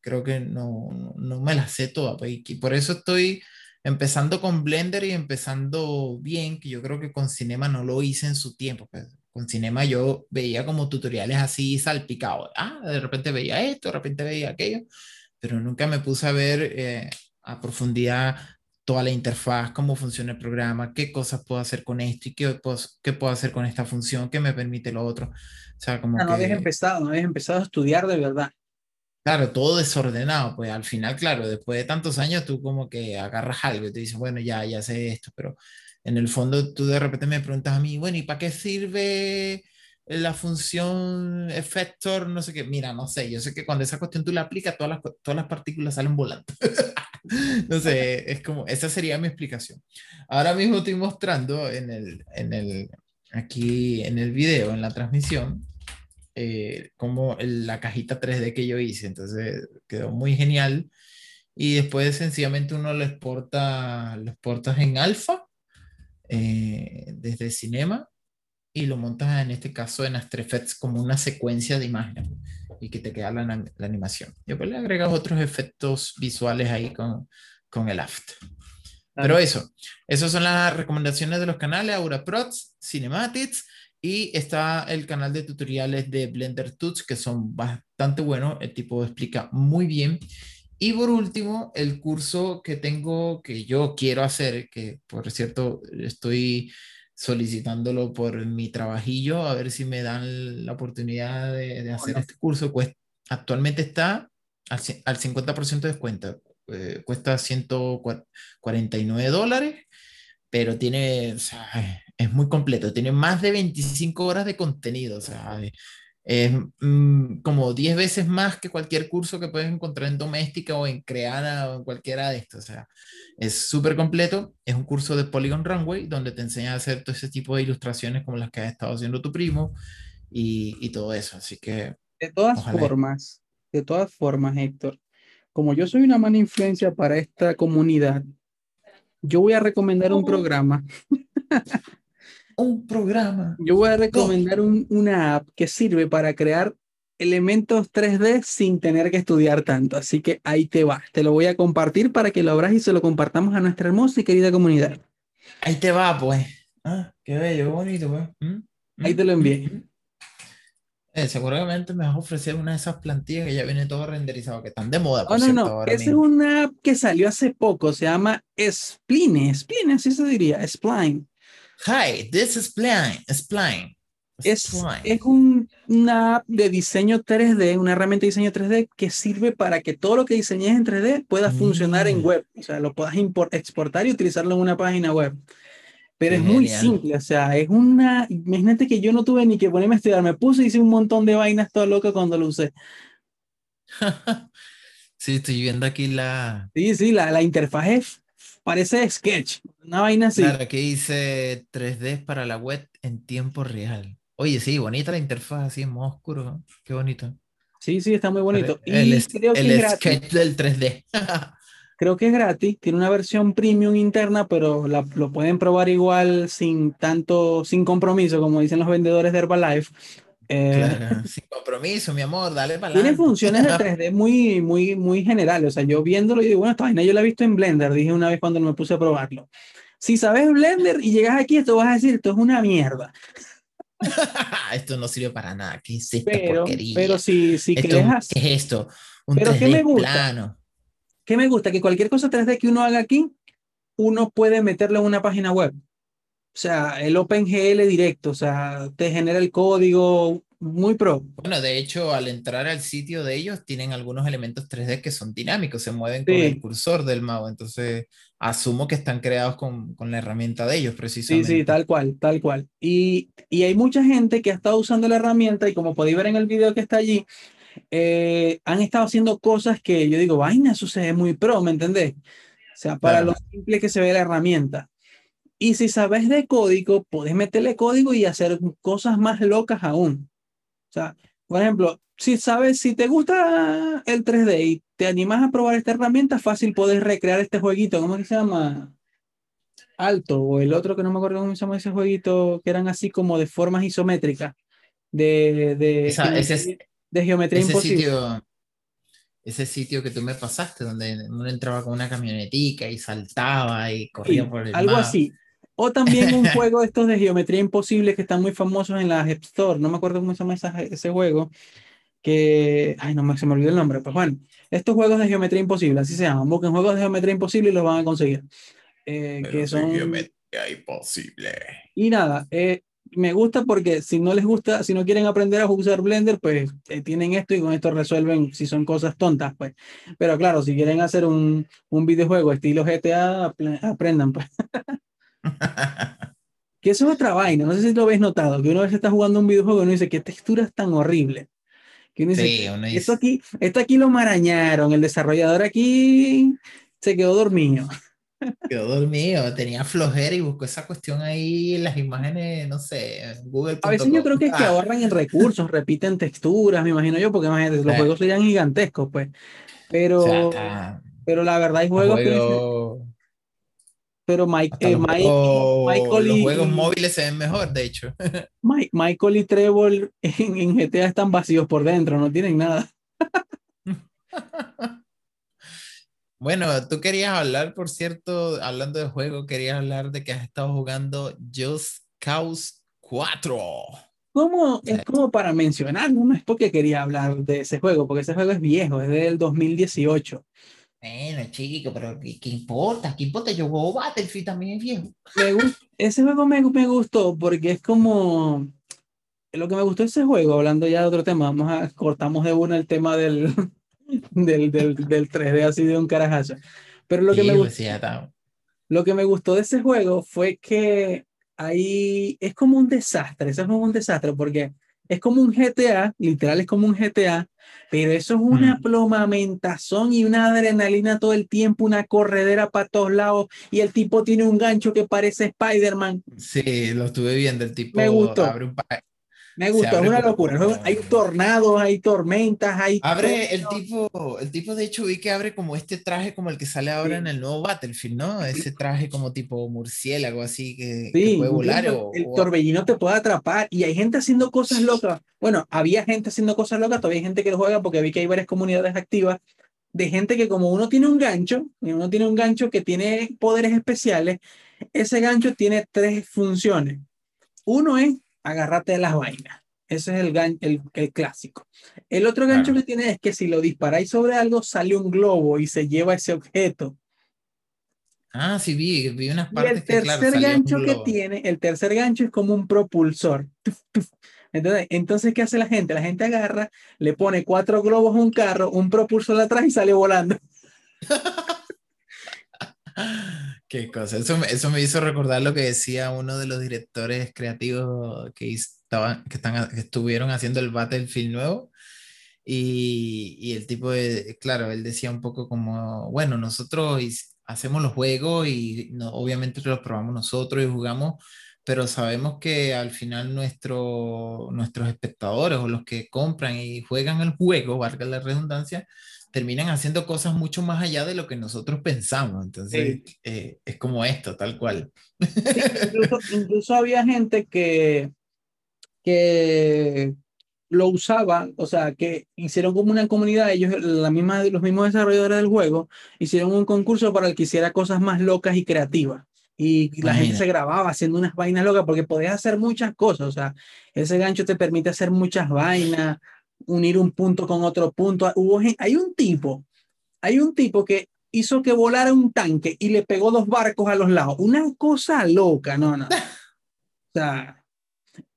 Speaker 1: creo que no, no, me la sé toda, pues, y por eso estoy empezando con Blender y empezando bien, que yo creo que con Cinema no lo hice en su tiempo, pues, con Cinema yo veía como tutoriales así salpicados, ah, de repente veía esto, de repente veía aquello, pero nunca me puse a ver eh, a profundidad toda la interfaz, cómo funciona el programa, qué cosas puedo hacer con esto y qué, puedo, qué puedo hacer con esta función, qué me permite lo otro. O sea, como
Speaker 2: no, no habías empezado, no habías empezado a estudiar de verdad.
Speaker 1: Claro, todo desordenado, pues al final, claro, después de tantos años tú como que agarras algo y te dices, bueno, ya, ya sé esto, pero en el fondo tú de repente me preguntas a mí, bueno, ¿y para qué sirve la función efector? No sé qué, mira, no sé, yo sé que cuando esa cuestión tú la aplicas, todas las, todas las partículas salen volando. *laughs* no sé, es como, esa sería mi explicación. Ahora mismo estoy mostrando en el, en el, aquí en el video, en la transmisión, eh, como la cajita 3D que yo hice, entonces quedó muy genial. Y después sencillamente uno lo exporta, lo exportas en alfa eh, desde Cinema y lo montas en este caso en After Effects como una secuencia de imágenes y que te queda la, la animación. Y después le agregas otros efectos visuales ahí con, con el After. Pero eso, esas son las recomendaciones de los canales Aura Prods, Cinematics y está el canal de tutoriales de Blender Tuts que son bastante buenos. El tipo explica muy bien. Y por último, el curso que tengo que yo quiero hacer, que por cierto estoy solicitándolo por mi trabajillo, a ver si me dan la oportunidad de, hacer este curso. Pues actualmente está al, al 50% de descuento. Eh, cuesta 149 dólares, pero tiene, es muy completo, tiene más de 25 horas de contenido, o sea, es mm, como 10 veces más que cualquier curso que puedes encontrar en doméstica o en Creana o en cualquiera de estos. O sea, es súper completo. Es un curso de Polygon Runway donde te enseña a hacer todo ese tipo de ilustraciones como las que ha estado haciendo tu primo y, y todo eso. Así que...
Speaker 2: De todas formas, de todas formas, Héctor, como yo soy una mala influencia para esta comunidad, yo voy a recomendar un programa. *laughs*
Speaker 1: un programa.
Speaker 2: Yo voy a recomendar una app que sirve para crear elementos 3D sin tener que estudiar tanto. Así que ahí te va. Te lo voy a compartir para que lo abras y se lo compartamos a nuestra hermosa y querida comunidad.
Speaker 1: Ahí te va, pues. Ah, qué bello, qué bonito, pues. ¿Mm?
Speaker 2: Ahí te lo envié. ¿Mm?
Speaker 1: Eh, seguramente me vas a ofrecer una de esas plantillas que ya viene todo renderizado, que están de moda.
Speaker 2: Por oh, no, no, esa es una app que salió hace poco, se llama Spline, Spline, así se diría, Spline.
Speaker 1: Hi, this is Spline, Spline.
Speaker 2: Es, es un, una app de diseño 3D, una herramienta de diseño 3D que sirve para que todo lo que diseñes en 3D pueda funcionar en mm. web. O sea, lo puedas exportar y utilizarlo en una página web. Pero es muy simple, o sea, es una, imagínate que yo no tuve ni que ponerme a estudiar, me puse y hice un montón de vainas todo loco cuando lo usé. *laughs*
Speaker 1: sí, estoy viendo aquí la...
Speaker 2: Sí, sí, la, la interfaz es, parece sketch, una vaina así.
Speaker 1: Claro, aquí dice 3D para la web en tiempo real. Oye, sí, bonita la interfaz, así en modo oscuro, qué bonito.
Speaker 2: Sí, sí, está muy bonito.
Speaker 1: El, y creo que el sketch del 3D. *laughs*
Speaker 2: Creo que es gratis, tiene una versión premium interna, pero lo pueden probar igual sin tanto, sin compromiso, como dicen los vendedores de Herbalife.
Speaker 1: Eh, *laughs* sin compromiso, mi amor, dale para
Speaker 2: Tiene funciones de *laughs* 3D muy, muy, muy generales. O sea, yo viéndolo y digo, bueno, esta vaina yo la he visto en Blender, dije una vez cuando me puse a probarlo. Si sabes Blender y llegas aquí, esto vas a decir, esto es una mierda. *laughs*
Speaker 1: esto no sirve para nada. ¿Qué es esta
Speaker 2: pero,
Speaker 1: porquería?
Speaker 2: Pero si, si
Speaker 1: ¿Qué es esto?
Speaker 2: Un pero 3D ¿qué me gusta? plano. ¿Qué me gusta? Que cualquier cosa 3D que uno haga aquí, uno puede meterlo en una página web. O sea, el OpenGL directo, o sea, te genera el código muy pro.
Speaker 1: Bueno, de hecho, al entrar al sitio de ellos, tienen algunos elementos 3D que son dinámicos, se mueven con el cursor del mouse. Entonces, asumo que están creados con, con, la herramienta de ellos, precisamente.
Speaker 2: Sí, sí, tal cual, tal cual. Y, y hay mucha gente que ha estado usando la herramienta y como podéis ver en el video que está allí, eh, han estado haciendo cosas que yo digo, vaina, eso se ve muy pro, ¿me entendés? O sea, para lo simple que se ve la herramienta. Y si sabes de código, puedes meterle código y hacer cosas más locas aún. O sea, por ejemplo, si sabes, si te gusta el 3D y te animas a probar esta herramienta, fácil puedes recrear este jueguito. ¿Cómo que se llama? Alto, o el otro que no me acuerdo cómo se llama ese jueguito, que eran así como de formas isométricas. De, de
Speaker 1: ese,
Speaker 2: de geometría
Speaker 1: ese
Speaker 2: imposible.
Speaker 1: Sitio, ese sitio que tú me pasaste, donde uno entraba con una camionetica y saltaba y corría por el
Speaker 2: Algo así. O también un *laughs* juego de estos de geometría imposible que están muy famosos en la App Store. No me acuerdo cómo se llama ese juego. Que. Ay, no me, se me olvidó el nombre. Pues bueno, estos juegos de geometría imposible, así se llaman. Busquen juegos de geometría imposible y los van a conseguir. Eh, que son.
Speaker 1: Geometría imposible.
Speaker 2: Y nada, eh, me gusta porque si no les gusta, si no quieren aprender a usar Blender, pues eh, tienen esto y con esto resuelven si son cosas tontas, pues. Pero claro, si quieren hacer un, un videojuego estilo GTA, aprendan, pues. *laughs* *laughs* que eso es otra vaina, no sé si lo habéis notado, que una vez está jugando un videojuego y uno dice, qué textura es tan horrible. Que uno dice, esto, aquí, esto aquí lo marañaron, el desarrollador aquí se quedó dormido. *laughs*
Speaker 1: Quedó dormido, tenía flojera y buscó esa cuestión ahí en las imágenes, no sé, en Google.
Speaker 2: A veces yo creo que es que ah. ahorran en recursos, repiten texturas, me imagino yo, porque imagínate, los juegos serían gigantescos, pues. Pero, pero la verdad hay juegos que... Pero Mike, eh, Mike- Michael
Speaker 1: los
Speaker 2: y-
Speaker 1: juegos móviles se ven mejor, de hecho. *laughs*
Speaker 2: Mike- Michael y Trevor en, en GTA están vacíos por dentro, no tienen nada. *laughs*
Speaker 1: Bueno, tú querías hablar, por cierto, hablando de juego, querías hablar de que has estado jugando Just Cause 4.
Speaker 2: Como,
Speaker 1: Sí.
Speaker 2: es como para mencionarlo, no es porque quería hablar de ese juego, porque ese juego es viejo, es del 2018.
Speaker 1: Bueno, chico, pero ¿qué, qué importa? ¿Qué importa? Yo juego Battlefield también es viejo.
Speaker 2: Ese juego me, me gustó porque es como... Lo que me gustó de ese juego, hablando ya de otro tema, vamos a cortamos de una el tema del, *laughs* del, del, del 3D así de un carajazo. Pero lo que
Speaker 1: Sí,
Speaker 2: me
Speaker 1: pues
Speaker 2: gustó
Speaker 1: sí, ya está.
Speaker 2: Lo que me gustó de ese juego fue que ahí es como un desastre, ese es un desastre porque es como un GTA, literal es como un GTA, pero eso es una
Speaker 1: Mm.
Speaker 2: plomamentazón y una adrenalina todo el tiempo, una corredera para todos lados y el tipo tiene un gancho que parece Spider-Man.
Speaker 1: Sí, lo estuve viendo. El tipo
Speaker 2: Me gustó.
Speaker 1: abre un pa-
Speaker 2: Me
Speaker 1: Se
Speaker 2: gustó, es una locura. Juego- hay tornados, hay tormentas, hay...
Speaker 1: Abre el tipo, el tipo de hecho vi que abre como este traje como el que sale ahora
Speaker 2: Sí.
Speaker 1: en el nuevo Battlefield, ¿no? Ese traje como tipo murciélago así que, que
Speaker 2: Sí,
Speaker 1: puede volar o,
Speaker 2: el
Speaker 1: o-
Speaker 2: torbellino te puede atrapar y hay gente haciendo cosas locas. Bueno, había gente haciendo cosas locas, todavía hay gente que lo juega porque vi que hay varias comunidades activas de gente que como uno tiene un gancho, y uno tiene un gancho que tiene poderes especiales, ese gancho tiene tres funciones. Uno es agarrarte de las vainas. Ese es el, gan- el, el clásico. El otro gancho
Speaker 1: Claro.
Speaker 2: que tiene es que si lo disparáis sobre algo, sale un globo y se lleva ese objeto.
Speaker 1: Ah, sí vi, vi unas
Speaker 2: Y
Speaker 1: partes
Speaker 2: el
Speaker 1: que claro,
Speaker 2: tercer gancho que tiene, el tercer gancho es como un propulsor. Tuf, tuf. Entonces, entonces, ¿qué hace la gente? La gente agarra, le pone cuatro globos a un carro, un propulsor atrás y sale volando. *laughs*
Speaker 1: Qué cosa, eso, eso me hizo recordar lo que decía uno de los directores creativos que, estaban, que, están, que estuvieron haciendo el Battlefield nuevo. Y, y el tipo de, claro, él decía un poco como, bueno, nosotros hacemos los juegos y no, obviamente los probamos nosotros y jugamos, pero sabemos que al final nuestro, nuestros espectadores o los que compran y juegan el juego, valga la redundancia, terminan haciendo cosas mucho más allá de lo que nosotros pensamos. Entonces, eh, es como esto, tal cual.
Speaker 2: Incluso, *laughs* incluso había gente que, que lo usaba, o sea, que hicieron como una comunidad, ellos, la misma, los mismos desarrolladores del juego, hicieron un concurso para el que hiciera cosas más locas y creativas. Y la gente
Speaker 1: Imagínate.
Speaker 2: se grababa haciendo unas vainas locas porque podías hacer muchas cosas, o sea, ese gancho te permite hacer muchas vainas, unir un punto con otro punto. Hubo, hay un tipo, hay un tipo que hizo que volara un tanque y le pegó dos barcos a los lados. Una cosa loca, no, no. *laughs* O sea,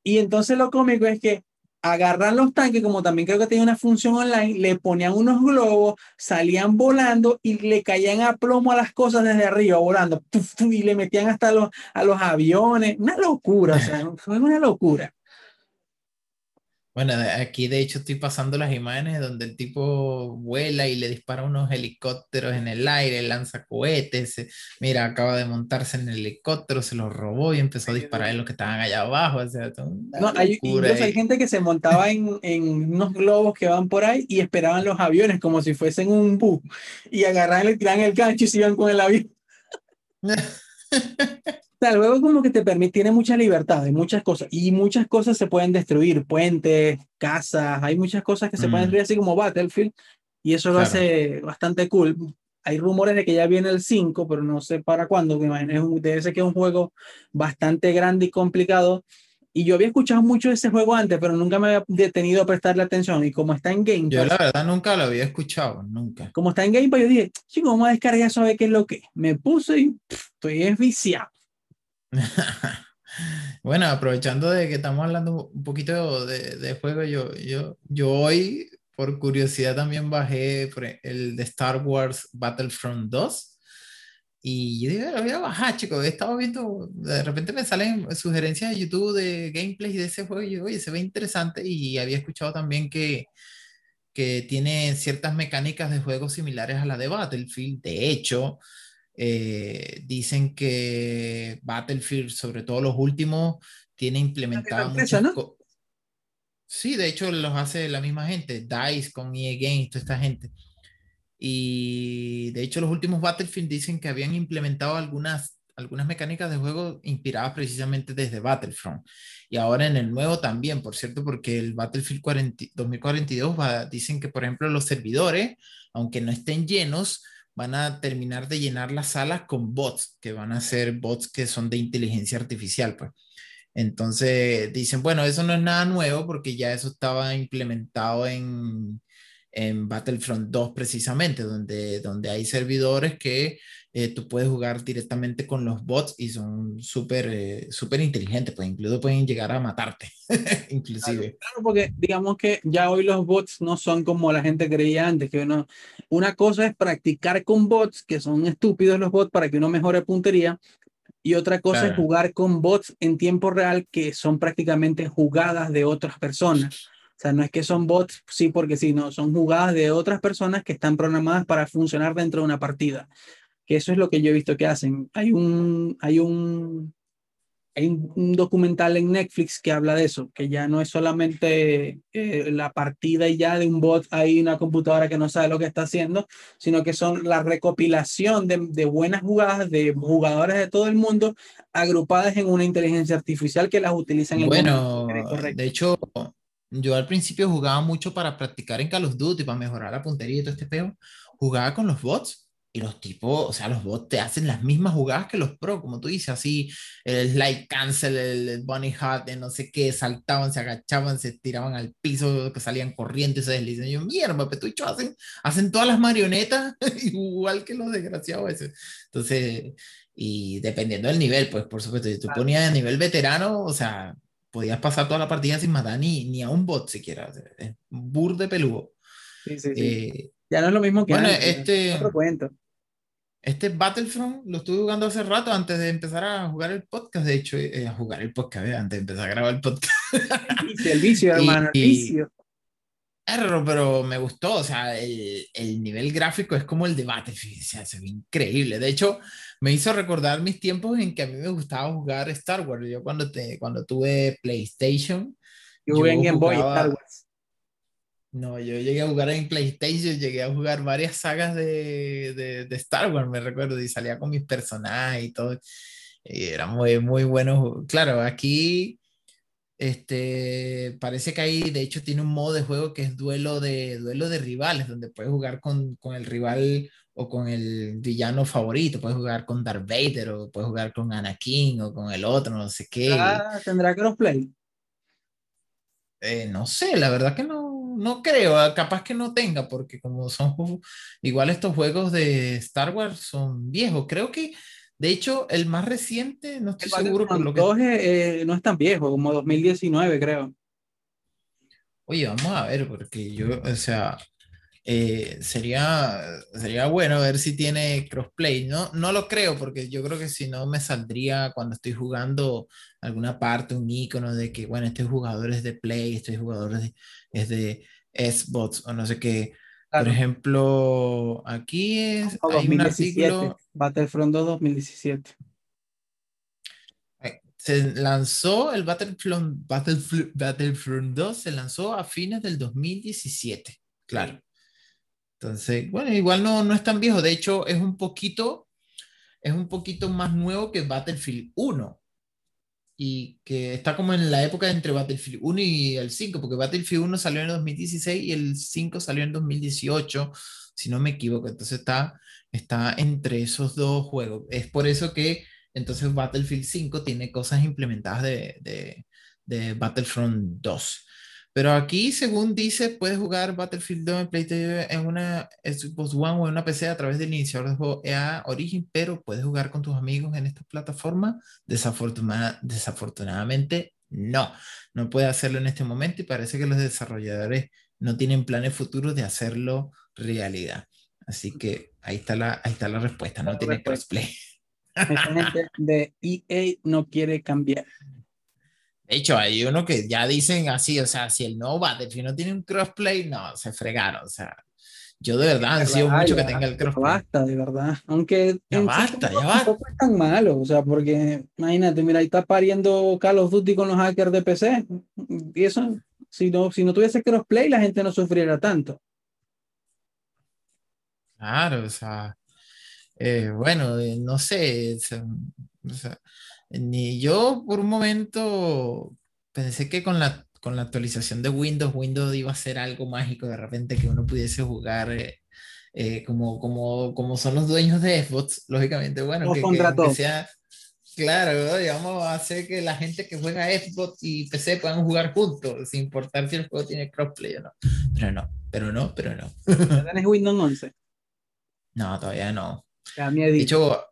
Speaker 2: y entonces lo cómico es que agarran los tanques, como también creo que tenía una función online, le ponían unos globos, salían volando y le caían a plomo a las cosas desde arriba, volando, y le metían hasta los, a los aviones. Una locura, o sea, fue una locura.
Speaker 1: Bueno, aquí de hecho estoy pasando las imágenes donde el tipo vuela y le dispara unos helicópteros en el aire, lanza cohetes. se- Mira, acaba de montarse en el helicóptero, se lo robó y empezó a disparar en los que estaban allá abajo. O sea,
Speaker 2: No, hay, gente que se montaba en, en unos globos que van por ahí y esperaban los aviones como si fuesen un bus y agarraban, le tiraban el gancho y se iban con el avión. *laughs* Sea, el juego como que te permite, tiene mucha libertad, hay muchas cosas y muchas cosas se pueden destruir, puentes, casas, hay muchas cosas que se pueden
Speaker 1: Mm.
Speaker 2: destruir así como Battlefield y eso lo
Speaker 1: Claro.
Speaker 2: hace bastante cool. Hay rumores de que ya viene el 5, pero no sé para cuándo, me imagino, es un- debe ser que es un juego bastante grande y complicado. Y yo había escuchado mucho de ese juego antes, pero nunca me había detenido a prestarle atención. Y como está en Game
Speaker 1: Yo
Speaker 2: Pass,
Speaker 1: la verdad nunca lo había escuchado, nunca.
Speaker 2: como está en Game Pass, yo dije, chico, vamos a descargar eso a ver qué es lo que. Me puse y pff, estoy es viciado. *laughs*
Speaker 1: Bueno, aprovechando de que estamos hablando un poquito de, de juego, yo, yo, yo hoy, por curiosidad, también bajé el de Star Wars Battlefront 2. Y yo dije, lo voy a bajar, chicos. He estado viendo, de repente me salen sugerencias de YouTube de gameplays de ese juego. Y yo, oye, se ve interesante. Y había escuchado también que, que tiene ciertas mecánicas de juego similares a la de Battlefield. De hecho, eh, dicen que Battlefield, sobre todo los últimos, tiene implementadas
Speaker 2: empresa,
Speaker 1: muchas
Speaker 2: ¿no?
Speaker 1: Sí, de hecho los hace la misma gente, DICE con EA Games, toda esta gente. Y de hecho los últimos Battlefield dicen que habían implementado algunas, algunas mecánicas de juego inspiradas precisamente desde Battlefront. Y ahora en el nuevo también, por cierto, porque el Battlefield 2042 va, dicen que, por ejemplo, los servidores, aunque no estén llenos, van a terminar de llenar las salas con bots, que van a ser bots que son de inteligencia artificial, pues. Entonces dicen, bueno, eso no es nada nuevo porque ya eso estaba implementado en, en Battlefront 2 precisamente, donde, donde hay servidores que eh, tú puedes jugar directamente con los bots y son súper eh, súper inteligentes, pues incluso pueden llegar a matarte, *laughs* inclusive.
Speaker 2: Claro, porque digamos que ya hoy los bots no son como la gente creía antes, que uno, una cosa es practicar con bots, que son estúpidos los bots para que uno mejore puntería, y otra cosa es jugar con bots en tiempo real que son prácticamente jugadas de otras personas. O sea, no es que son bots, sí, porque sí, no, son jugadas de otras personas que están programadas para funcionar dentro de una partida. Que eso es lo que yo he visto que hacen. Hay un, hay un, hay un, documental en Netflix que habla de eso, que ya no es solamente eh, la partida y ya de un bot ahí, una computadora que no sabe lo que está haciendo, sino que son la recopilación de, de buenas jugadas de jugadores de todo el mundo agrupadas en una inteligencia artificial que las utilizan en
Speaker 1: bueno, de hecho, yo al principio jugaba mucho para practicar en Call of Duty, para mejorar la puntería y todo este peo. Jugaba con los bots y los tipos, o sea, los bots te hacen las mismas jugadas que los pro, como tú dices, así, el slide cancel, el bunny hut, no sé qué, saltaban, se agachaban, se tiraban al piso, que salían corriendo y se deslizan. Y yo, mierda, petucho, hacen, hacen todas las marionetas *laughs* igual que los desgraciados ese. Entonces, y dependiendo del nivel, pues por supuesto, si tú ponías a nivel veterano, o sea, podías pasar toda la partida sin matar ni, ni a un bot siquiera. Es burde peludo.
Speaker 2: Sí, sí, sí. Eh, ya no es lo mismo que
Speaker 1: bueno, este, otro cuento. Este Battlefront lo estuve jugando hace rato antes de empezar a jugar el podcast. De hecho, eh, a jugar el podcast, eh, antes de empezar a grabar el podcast. *laughs*
Speaker 2: El vicio, hermano, el vicio.
Speaker 1: Error, pero me gustó, o sea, el, el, nivel gráfico es como el de Battlefield, o sea, se ve increíble. De hecho, me hizo recordar mis tiempos en que a mí me gustaba jugar Star Wars. Yo cuando, te, cuando tuve PlayStation.
Speaker 2: Yo jugué en Game Boy Star Wars.
Speaker 1: No, yo llegué a jugar en PlayStation, llegué a jugar varias sagas de, de, de Star Wars, me recuerdo, y salía con mis personajes y todo. Y era muy, muy bueno. Claro, aquí este, parece que ahí, de hecho, tiene un modo de juego que es duelo de, duelo de rivales, donde puedes jugar con, con el rival o con el villano favorito. Puedes jugar con Darth Vader o puedes jugar con Anakin o con el otro, no sé qué.
Speaker 2: Ah, ¿Tendrá crossplay?
Speaker 1: Eh, no sé, la verdad que no, no creo. Ah, capaz que no tenga, porque como son igual estos juegos de Star Wars son viejos. Creo que, de hecho, el más reciente, no estoy seguro
Speaker 2: con lo que. Eh, no es tan viejo, como 2019, creo.
Speaker 1: Oye, vamos a ver, porque yo, o sea, eh, sería, sería bueno ver si tiene crossplay. No, no lo creo, porque yo creo que si no me saldría cuando estoy jugando alguna parte, un icono de que, bueno, este jugador es de Play, este jugador es de, es de Xbox o no sé qué. Por ejemplo, aquí es, hay un artículo.
Speaker 2: Battlefront 2 2017.
Speaker 1: Se lanzó el Battlefront, Battlefront, Battlefront 2, se lanzó a fines del 2017, claro. Entonces, bueno, igual no, no es tan viejo. De hecho, es un poquito, es un poquito más nuevo que Battlefield 1. Y que está como en la época entre Battlefield 1 y el 5, porque Battlefield 1 salió en el 2016 y el 5 salió en 2018, si no me equivoco. Entonces está, está entre esos dos juegos. Es por eso que entonces Battlefield 5 tiene cosas implementadas de, de, de Battlefront 2. Pero aquí, según dice, puedes jugar Battlefield 2 en PlayStation en una Xbox One o en una PC a través del iniciador de juego EA Origin, pero puedes jugar con tus amigos en esta plataforma. desafortunadamente, no. No puede hacerlo en este momento y parece que los desarrolladores no tienen planes futuros de hacerlo realidad. Así que ahí está la, ahí está la respuesta, no tiene crossplay.
Speaker 2: La gente de EA no quiere cambiar.
Speaker 1: De hecho, hay uno que ya dicen así, o sea, si el nuevo Battlefield no tiene un crossplay, no, se fregaron, o sea, yo de verdad ansío mucho que tenga el crossplay.
Speaker 2: basta, de verdad, aunque
Speaker 1: ya basta, ya basta.
Speaker 2: Tampoco es tan malo, o sea, porque imagínate, mira, ahí está pariendo Call of Duty con los hackers de PC, y eso, si no, si no tuviese crossplay, la gente no sufriera tanto.
Speaker 1: Claro, o sea, Eh, bueno, eh, no sé, o sea, ni yo por un momento pensé que con la, con la actualización de Windows, Windows iba a ser algo mágico de repente que uno pudiese jugar eh, como, como, como son los dueños de Xbox, lógicamente, bueno, que, que, sea, claro, digamos, hacer que la gente que juega Xbox y PC puedan jugar juntos, sin importar si el juego tiene crossplay o no. Pero no, pero no, pero no.
Speaker 2: ¿Tienes Windows 11? *laughs*
Speaker 1: No, todavía no. De hecho,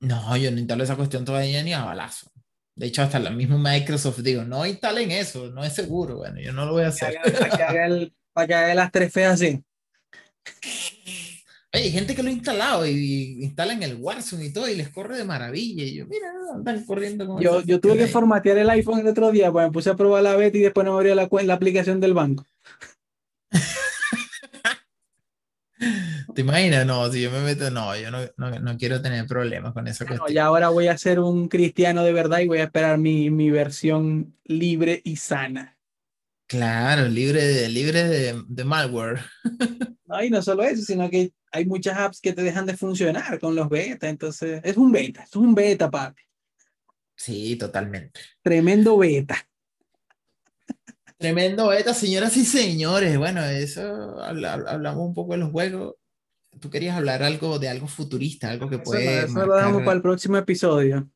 Speaker 1: no, yo no instalo esa cuestión todavía ni a balazo. De hecho, hasta la misma Microsoft digo, no instalen eso, no es seguro. Bueno, yo no lo voy a hacer.
Speaker 2: Para que haga, para que haga las tres feas así. *laughs*
Speaker 1: Hay gente que lo ha instalado y, instalan el Warzone y todo y les corre de maravilla. Y yo, mira, andan corriendo como.
Speaker 2: Yo, yo tuve que formatear el iPhone el otro día, pues me puse a probar la beta y después no me abrió la, la aplicación del banco. *laughs*
Speaker 1: ¿Te imaginas? No, si yo me meto, no, yo no, no, no quiero tener problemas con esa cuestión.
Speaker 2: y ahora voy a ser un cristiano de verdad y voy a esperar mi, mi versión libre y sana.
Speaker 1: Claro, libre de, libre de, de malware.
Speaker 2: No, y no solo eso, sino que hay muchas apps que te dejan de funcionar con los beta, entonces es un beta, es un beta, papi.
Speaker 1: Sí, totalmente.
Speaker 2: Tremendo beta.
Speaker 1: Tremendo beta, señoras y señores. Bueno, eso hablamos un poco de los juegos. Tú querías hablar algo de algo futurista, algo que puede.
Speaker 2: Eso, lo dejamos para el próximo episodio.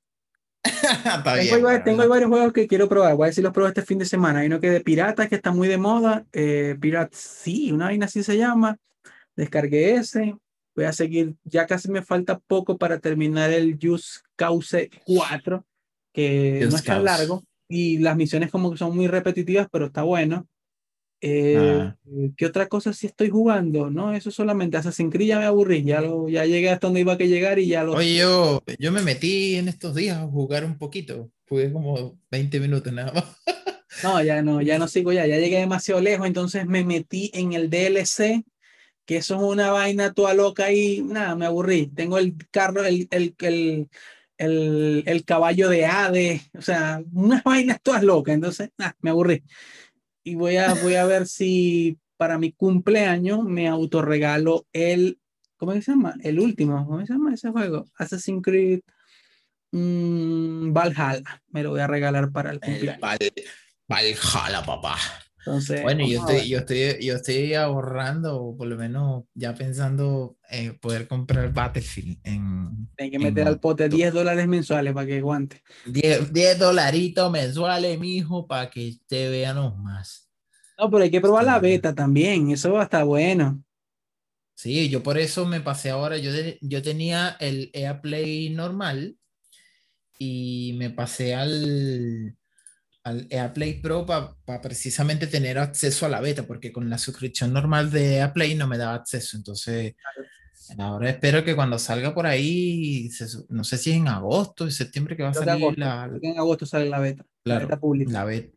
Speaker 2: *laughs* tengo, varios juegos que quiero probar. Voy a ver si los pruebo este fin de semana. Hay uno que de piratas que está muy de moda. Eh, sí, una vaina así se llama. Descargué ese. Voy a seguir. Ya casi me falta poco para terminar el Just Cause 4, que no es tan largo. Y las misiones como que son muy repetitivas, pero está bueno. Eh, ah. ¿Qué otra cosa si estoy jugando? No, eso solamente Assassin's Creed ya me aburrí, ya, lo, ya llegué hasta donde iba a que llegar y ya lo...
Speaker 1: Oye, yo, yo me metí en estos días a jugar un poquito, jugué como 20 minutos nada más. *laughs*
Speaker 2: No, ya no, ya no sigo ya, ya llegué demasiado lejos, entonces me metí en el DLC, que eso es una vaina toda loca y nada, me aburrí. Tengo el carro, el, el, el, el, el caballo de Hades, o sea, unas vainas todas locas, entonces, nada, me aburrí y voy a, voy a ver si para mi cumpleaños me autorregalo el, ¿cómo se llama? El último, ¿cómo se llama ese juego? Assassin's Creed mm, Valhalla. Me lo voy a regalar para el cumpleaños.
Speaker 1: Valhalla, papá. Entonces, bueno, yo estoy, yo, estoy, yo estoy ahorrando, por lo menos ya pensando en poder comprar Battlefield. En,
Speaker 2: Hay que meter al pote 10 dólares mensuales para que aguante.
Speaker 1: 10, 10 dolaritos mensuales, mijo, para que te vean más.
Speaker 2: No, pero hay que probar la beta también, eso va a estar bueno.
Speaker 1: Sí, yo por eso me pasé ahora, yo, yo tenía el AirPlay normal y me pasé al al AirPlay Pro para precisamente tener acceso a la beta, porque con la suscripción normal de AirPlay no me daba acceso. Entonces, ahora espero que cuando salga por ahí, no sé si es en agosto, en septiembre que va a salir la...
Speaker 2: En agosto sale la beta.
Speaker 1: la beta pública. La beta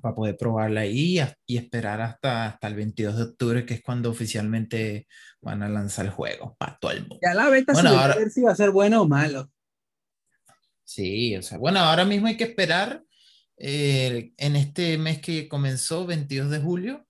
Speaker 1: para poder probarla ahí y esperar hasta, hasta el 22 de octubre, que es cuando oficialmente van a lanzar el juego para todo el mundo.
Speaker 2: Ya la beta bueno, ahora... a ver si va a ser bueno o malo.
Speaker 1: Sí, o sea, bueno, ahora mismo hay que esperar en este mes que comenzó, 22 de julio,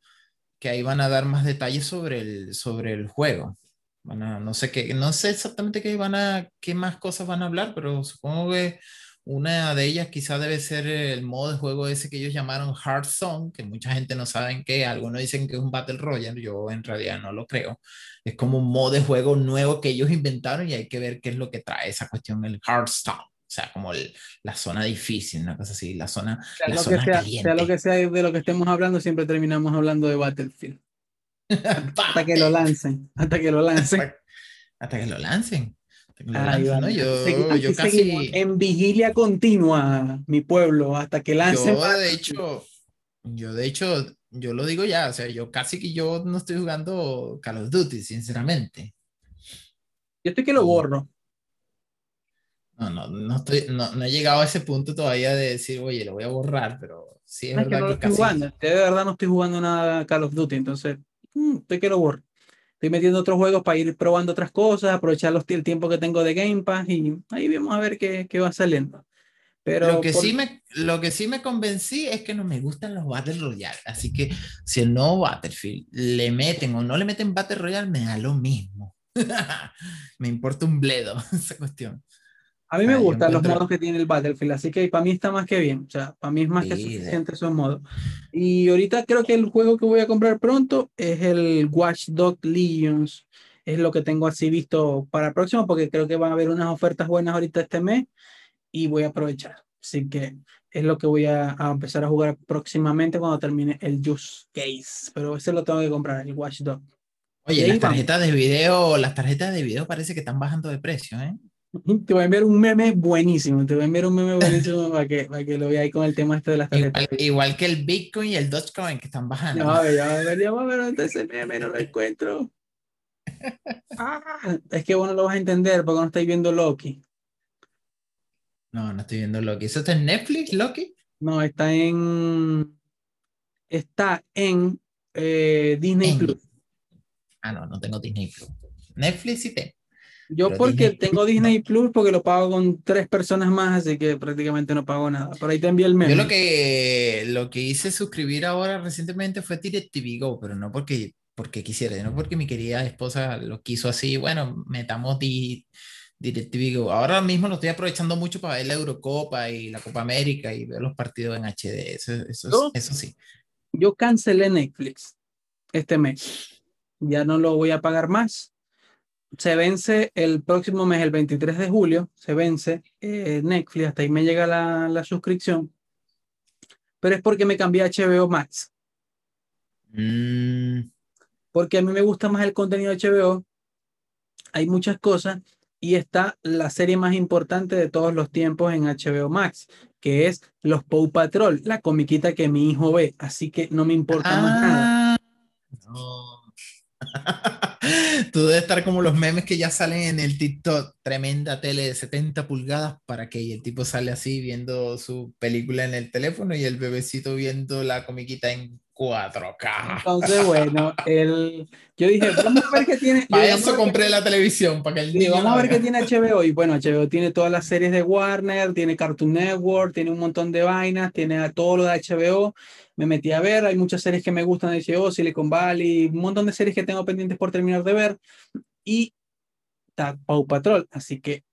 Speaker 1: que ahí van a dar más detalles sobre el, sobre el juego. No sé qué, no sé exactamente qué van a, qué más cosas van a hablar, pero supongo que una de ellas quizás debe ser el modo de juego ese que ellos llamaron Hard que mucha gente no sabe qué, algunos dicen que es un Battle Royale, yo en realidad no lo creo. Es como un modo de juego nuevo que ellos inventaron y hay que ver qué es lo que trae esa cuestión, el Hard. O sea, como la zona difícil, una cosa así, la zona, sea, la zona
Speaker 2: que sea, sea, lo que sea de lo que estemos hablando, siempre terminamos hablando de Battlefield. *laughs* hasta que lo lancen, hasta que lo lancen.
Speaker 1: Hasta, que lo lancen. Yo,
Speaker 2: yo casi... En vigilia continua, mi pueblo, hasta que lancen.
Speaker 1: Yo, de hecho, yo de hecho, yo lo digo ya, o sea, yo casi que yo no estoy jugando Call of Duty, sinceramente.
Speaker 2: Yo estoy que lo borro.
Speaker 1: No, no, no, estoy, no, no, he llegado a ese punto todavía de decir, oye, lo voy a borrar, pero sí es, verdad que, no
Speaker 2: estoy jugando. De verdad no estoy jugando nada Call of Duty, entonces mm, estoy que lo borro. Estoy metiendo otros juegos para ir probando otras cosas, aprovechar los, el tiempo que tengo de Game Pass y ahí vamos a ver qué, qué va saliendo. Pero
Speaker 1: lo que, sí me, lo que sí me convencí es que no me gustan los Battle Royale. Así que si el nuevo Battlefield le meten o no le meten Battle Royale, me da lo mismo. *laughs* me importa un bledo *laughs* esa cuestión.
Speaker 2: A mí me gustan los modos que tiene el Battlefield, así que para mí está más que bien. O sea, para mí es más que suficiente esos modos. Y ahorita creo que el juego que voy a comprar pronto es el Watch Dog Legions. Es lo que tengo así visto para el próximo, porque creo que van a haber unas ofertas buenas ahorita este mes y voy a aprovechar. Así que es lo que voy a, empezar a jugar próximamente cuando termine el Just Case. Pero ese lo tengo que comprar, el Watch Dog.
Speaker 1: Oye, las tarjetas de video, las tarjetas de video parece que están bajando de precio, ¿eh? *laughs*
Speaker 2: Te voy a enviar un meme buenísimo, te voy a enviar un meme buenísimo *laughs* para que, para que lo veáis con el tema este de las tarjetas.
Speaker 1: Igual, que el Bitcoin y el Dogecoin que están bajando.
Speaker 2: No, ya, ya, ya, ver *laughs* ese meme no lo encuentro. Ah, es que vos no lo vas a entender porque no estáis viendo Loki.
Speaker 1: No, no estoy viendo Loki. ¿Eso está en Netflix, Loki?
Speaker 2: No, está en. Está en eh, Disney Plus.
Speaker 1: Ah, no, no tengo Disney Plus. Netflix sí tengo.
Speaker 2: Yo porque tengo Disney Plus porque lo pago con tres personas más, así que prácticamente no pago nada. Por ahí te envié el meme.
Speaker 1: Yo lo que, lo que hice suscribir ahora recientemente fue DirecTV Go, pero no porque, porque quisiera, no porque mi querida esposa lo quiso así. Bueno, metamos di, DirecTV Go. Ahora mismo lo estoy aprovechando mucho para ver la Eurocopa y la Copa América y ver los partidos en HD. Eso, eso, eso sí.
Speaker 2: Yo cancelé Netflix este mes. Ya no lo voy a pagar más se vence el próximo mes, el 23 de julio, se vence eh, Netflix, hasta ahí me llega la, la, suscripción, pero es porque me cambié a HBO Max.
Speaker 1: Mm.
Speaker 2: Porque a mí me gusta más el contenido de HBO, hay muchas cosas y está la serie más importante de todos los tiempos en HBO Max, que es Los Paw Patrol, la comiquita que mi hijo ve, así que no me importa más nada.
Speaker 1: No. *laughs* Tú debes estar como los memes que ya salen en el TikTok, tremenda tele de 70 pulgadas para que el tipo sale así viendo su película en el teléfono y el bebecito viendo la comiquita en 4K.
Speaker 2: Entonces, bueno, el... yo dije, vamos a ver qué tiene.
Speaker 1: Para eso compré la televisión, para que el
Speaker 2: niño Vamos a ver qué tiene HBO. Y bueno, HBO tiene todas las series de Warner, tiene Cartoon Network, tiene un montón de vainas, tiene todo lo de HBO. Me metí a ver, hay muchas series que me gustan de HBO, Silicon Valley, un montón de series que tengo pendientes por terminar de ver. Y está Paw Patrol, así que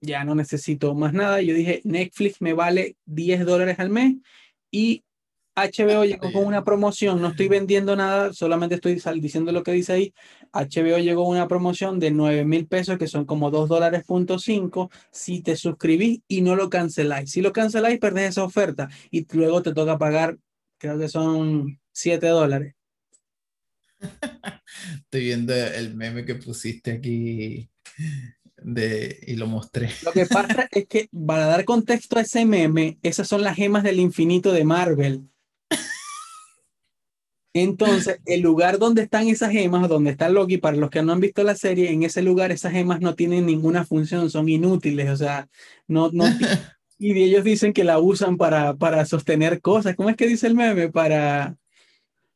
Speaker 2: ya no necesito más nada. Yo dije, Netflix me vale 10 dólares al mes y HBO llegó con una promoción, no estoy vendiendo nada, solamente estoy diciendo lo que dice ahí. HBO llegó con una promoción de 9 mil pesos, que son como 2 dólares punto 5, si te suscribís y no lo canceláis. Si lo canceláis, perdés esa oferta y luego te toca pagar, creo que son 7 dólares. *laughs*
Speaker 1: Estoy viendo el meme que pusiste aquí de, y lo mostré.
Speaker 2: Lo que pasa es que para dar contexto a ese meme, esas son las gemas del infinito de Marvel. Entonces, el lugar donde están esas gemas, donde está Loki, para los que no han visto la serie, en ese lugar esas gemas no tienen ninguna función, son inútiles, o sea, no, no *laughs* y ellos dicen que la usan para, para sostener cosas. ¿Cómo es que dice el meme? Para,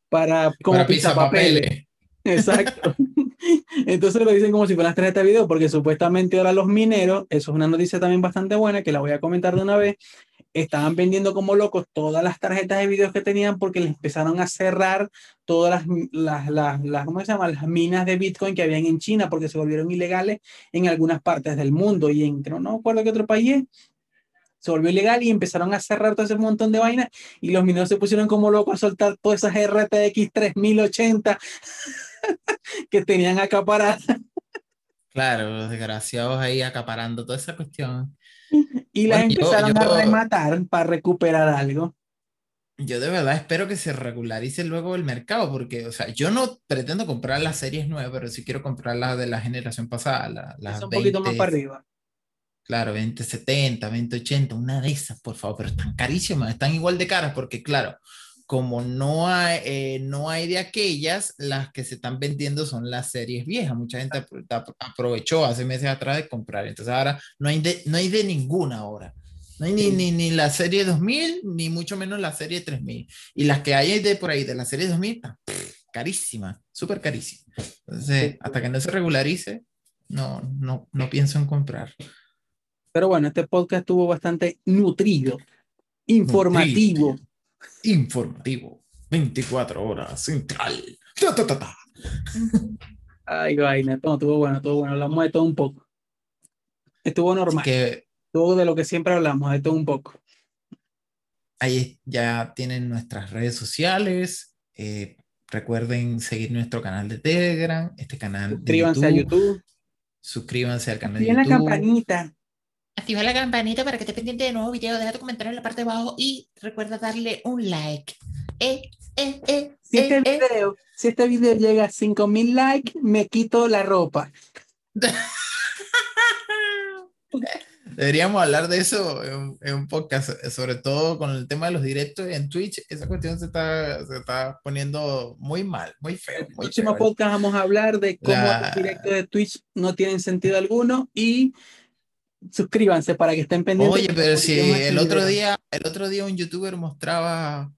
Speaker 2: para, como
Speaker 1: para papeles.
Speaker 2: Exacto. *laughs* Entonces lo dicen como si fueran las tarjetas de video, porque supuestamente ahora los mineros, eso es una noticia también bastante buena, que la voy a comentar de una vez, estaban vendiendo como locos todas las tarjetas de video que tenían porque les empezaron a cerrar todas las, las, las, ¿cómo se llama? las minas de Bitcoin que habían en China porque se volvieron ilegales en algunas partes del mundo y en, no, no recuerdo qué otro país se volvió ilegal y empezaron a cerrar todo ese montón de vainas y los mineros se pusieron como locos a soltar todas esas RTX 3080 *laughs* que tenían acaparadas.
Speaker 1: Claro, los desgraciados ahí acaparando toda esa cuestión.
Speaker 2: Y las empezaron a rematar para recuperar algo.
Speaker 1: Yo de verdad espero que se regularice luego el mercado, porque, o sea, yo no pretendo comprar las series nuevas, pero sí quiero comprar las de la generación pasada. las
Speaker 2: un poquito más para arriba.
Speaker 1: Claro, 2070, 2080, una de esas, por favor, pero están carísimas, están igual de caras, porque claro, como no hay, eh, no hay de aquellas, las que se están vendiendo son las series viejas. Mucha gente aprovechó hace meses atrás de comprar. Entonces ahora no hay de, no hay de ninguna ahora. No hay ni, ni, ni, la serie 2000, ni mucho menos la serie 3000. Y las que hay de por ahí de la serie 2000, están carísimas, súper carísimas. Entonces, hasta que no se regularice, no, no, no pienso en comprar.
Speaker 2: Pero bueno, este podcast estuvo bastante nutrido, informativo
Speaker 1: informativo, 24 horas, central.
Speaker 2: Ay, vaina, todo estuvo bueno, todo bueno. Hablamos de todo un poco. Estuvo normal.
Speaker 1: Que
Speaker 2: Todo de lo que siempre hablamos, de todo un poco.
Speaker 1: ahí ya tienen nuestras redes sociales. eh, recuerden seguir nuestro canal de Telegram, este canal
Speaker 2: Suscríbanse
Speaker 1: de
Speaker 2: a
Speaker 1: YouTube.
Speaker 2: YouTube.
Speaker 1: Suscríbanse al canal de
Speaker 2: Activen la
Speaker 1: YouTube.
Speaker 2: campanita.
Speaker 1: Activa la campanita para que estés pendiente de nuevos videos. Deja tu comentario en la parte de abajo y recuerda darle un like. Eh, eh, eh,
Speaker 2: Si este video, si este video llega a 5000 likes, me quito la ropa. *laughs*
Speaker 1: Deberíamos hablar de eso en, un- en un podcast, sobre todo con el tema de los directos en Twitch. Esa cuestión se está, se está poniendo muy mal, muy feo.
Speaker 2: En el próximo
Speaker 1: feo.
Speaker 2: podcast vamos a hablar de cómo
Speaker 1: La-
Speaker 2: los directos de Twitch no tienen sentido alguno y suscríbanse para que estén pendientes.
Speaker 1: Oye, pero si el otro día, el otro día un youtuber mostraba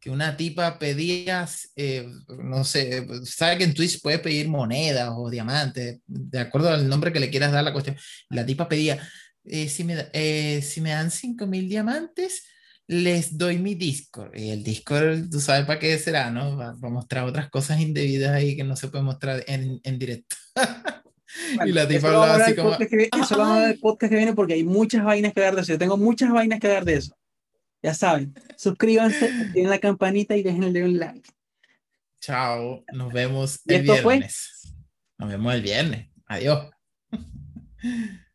Speaker 1: que una tipa pedía, eh, no sé, sabe que en Twitch puedes pedir monedas o diamantes, de acuerdo al nombre que le quieras dar la cuestión. La tipa pedía, eh, si, me, eh, si me dan 5000 diamantes, les doy mi Discord. Y el Discord, tú sabes para qué será, ¿no? Va, va a mostrar otras cosas indebidas ahí que no se puede mostrar en, en directo. *laughs*
Speaker 2: Bueno,
Speaker 1: y la tipa hablaba
Speaker 2: hablar
Speaker 1: así como,
Speaker 2: que eso lo vamos a hablar el podcast que viene porque hay muchas vainas que dar de eso. Yo tengo muchas vainas que dar de eso. Ya saben, suscríbanse, activen la campanita y déjenle un like.
Speaker 1: Chao, nos vemos
Speaker 2: ¿Y
Speaker 1: el
Speaker 2: fue?
Speaker 1: viernes. Nos vemos el viernes. Adiós. *laughs*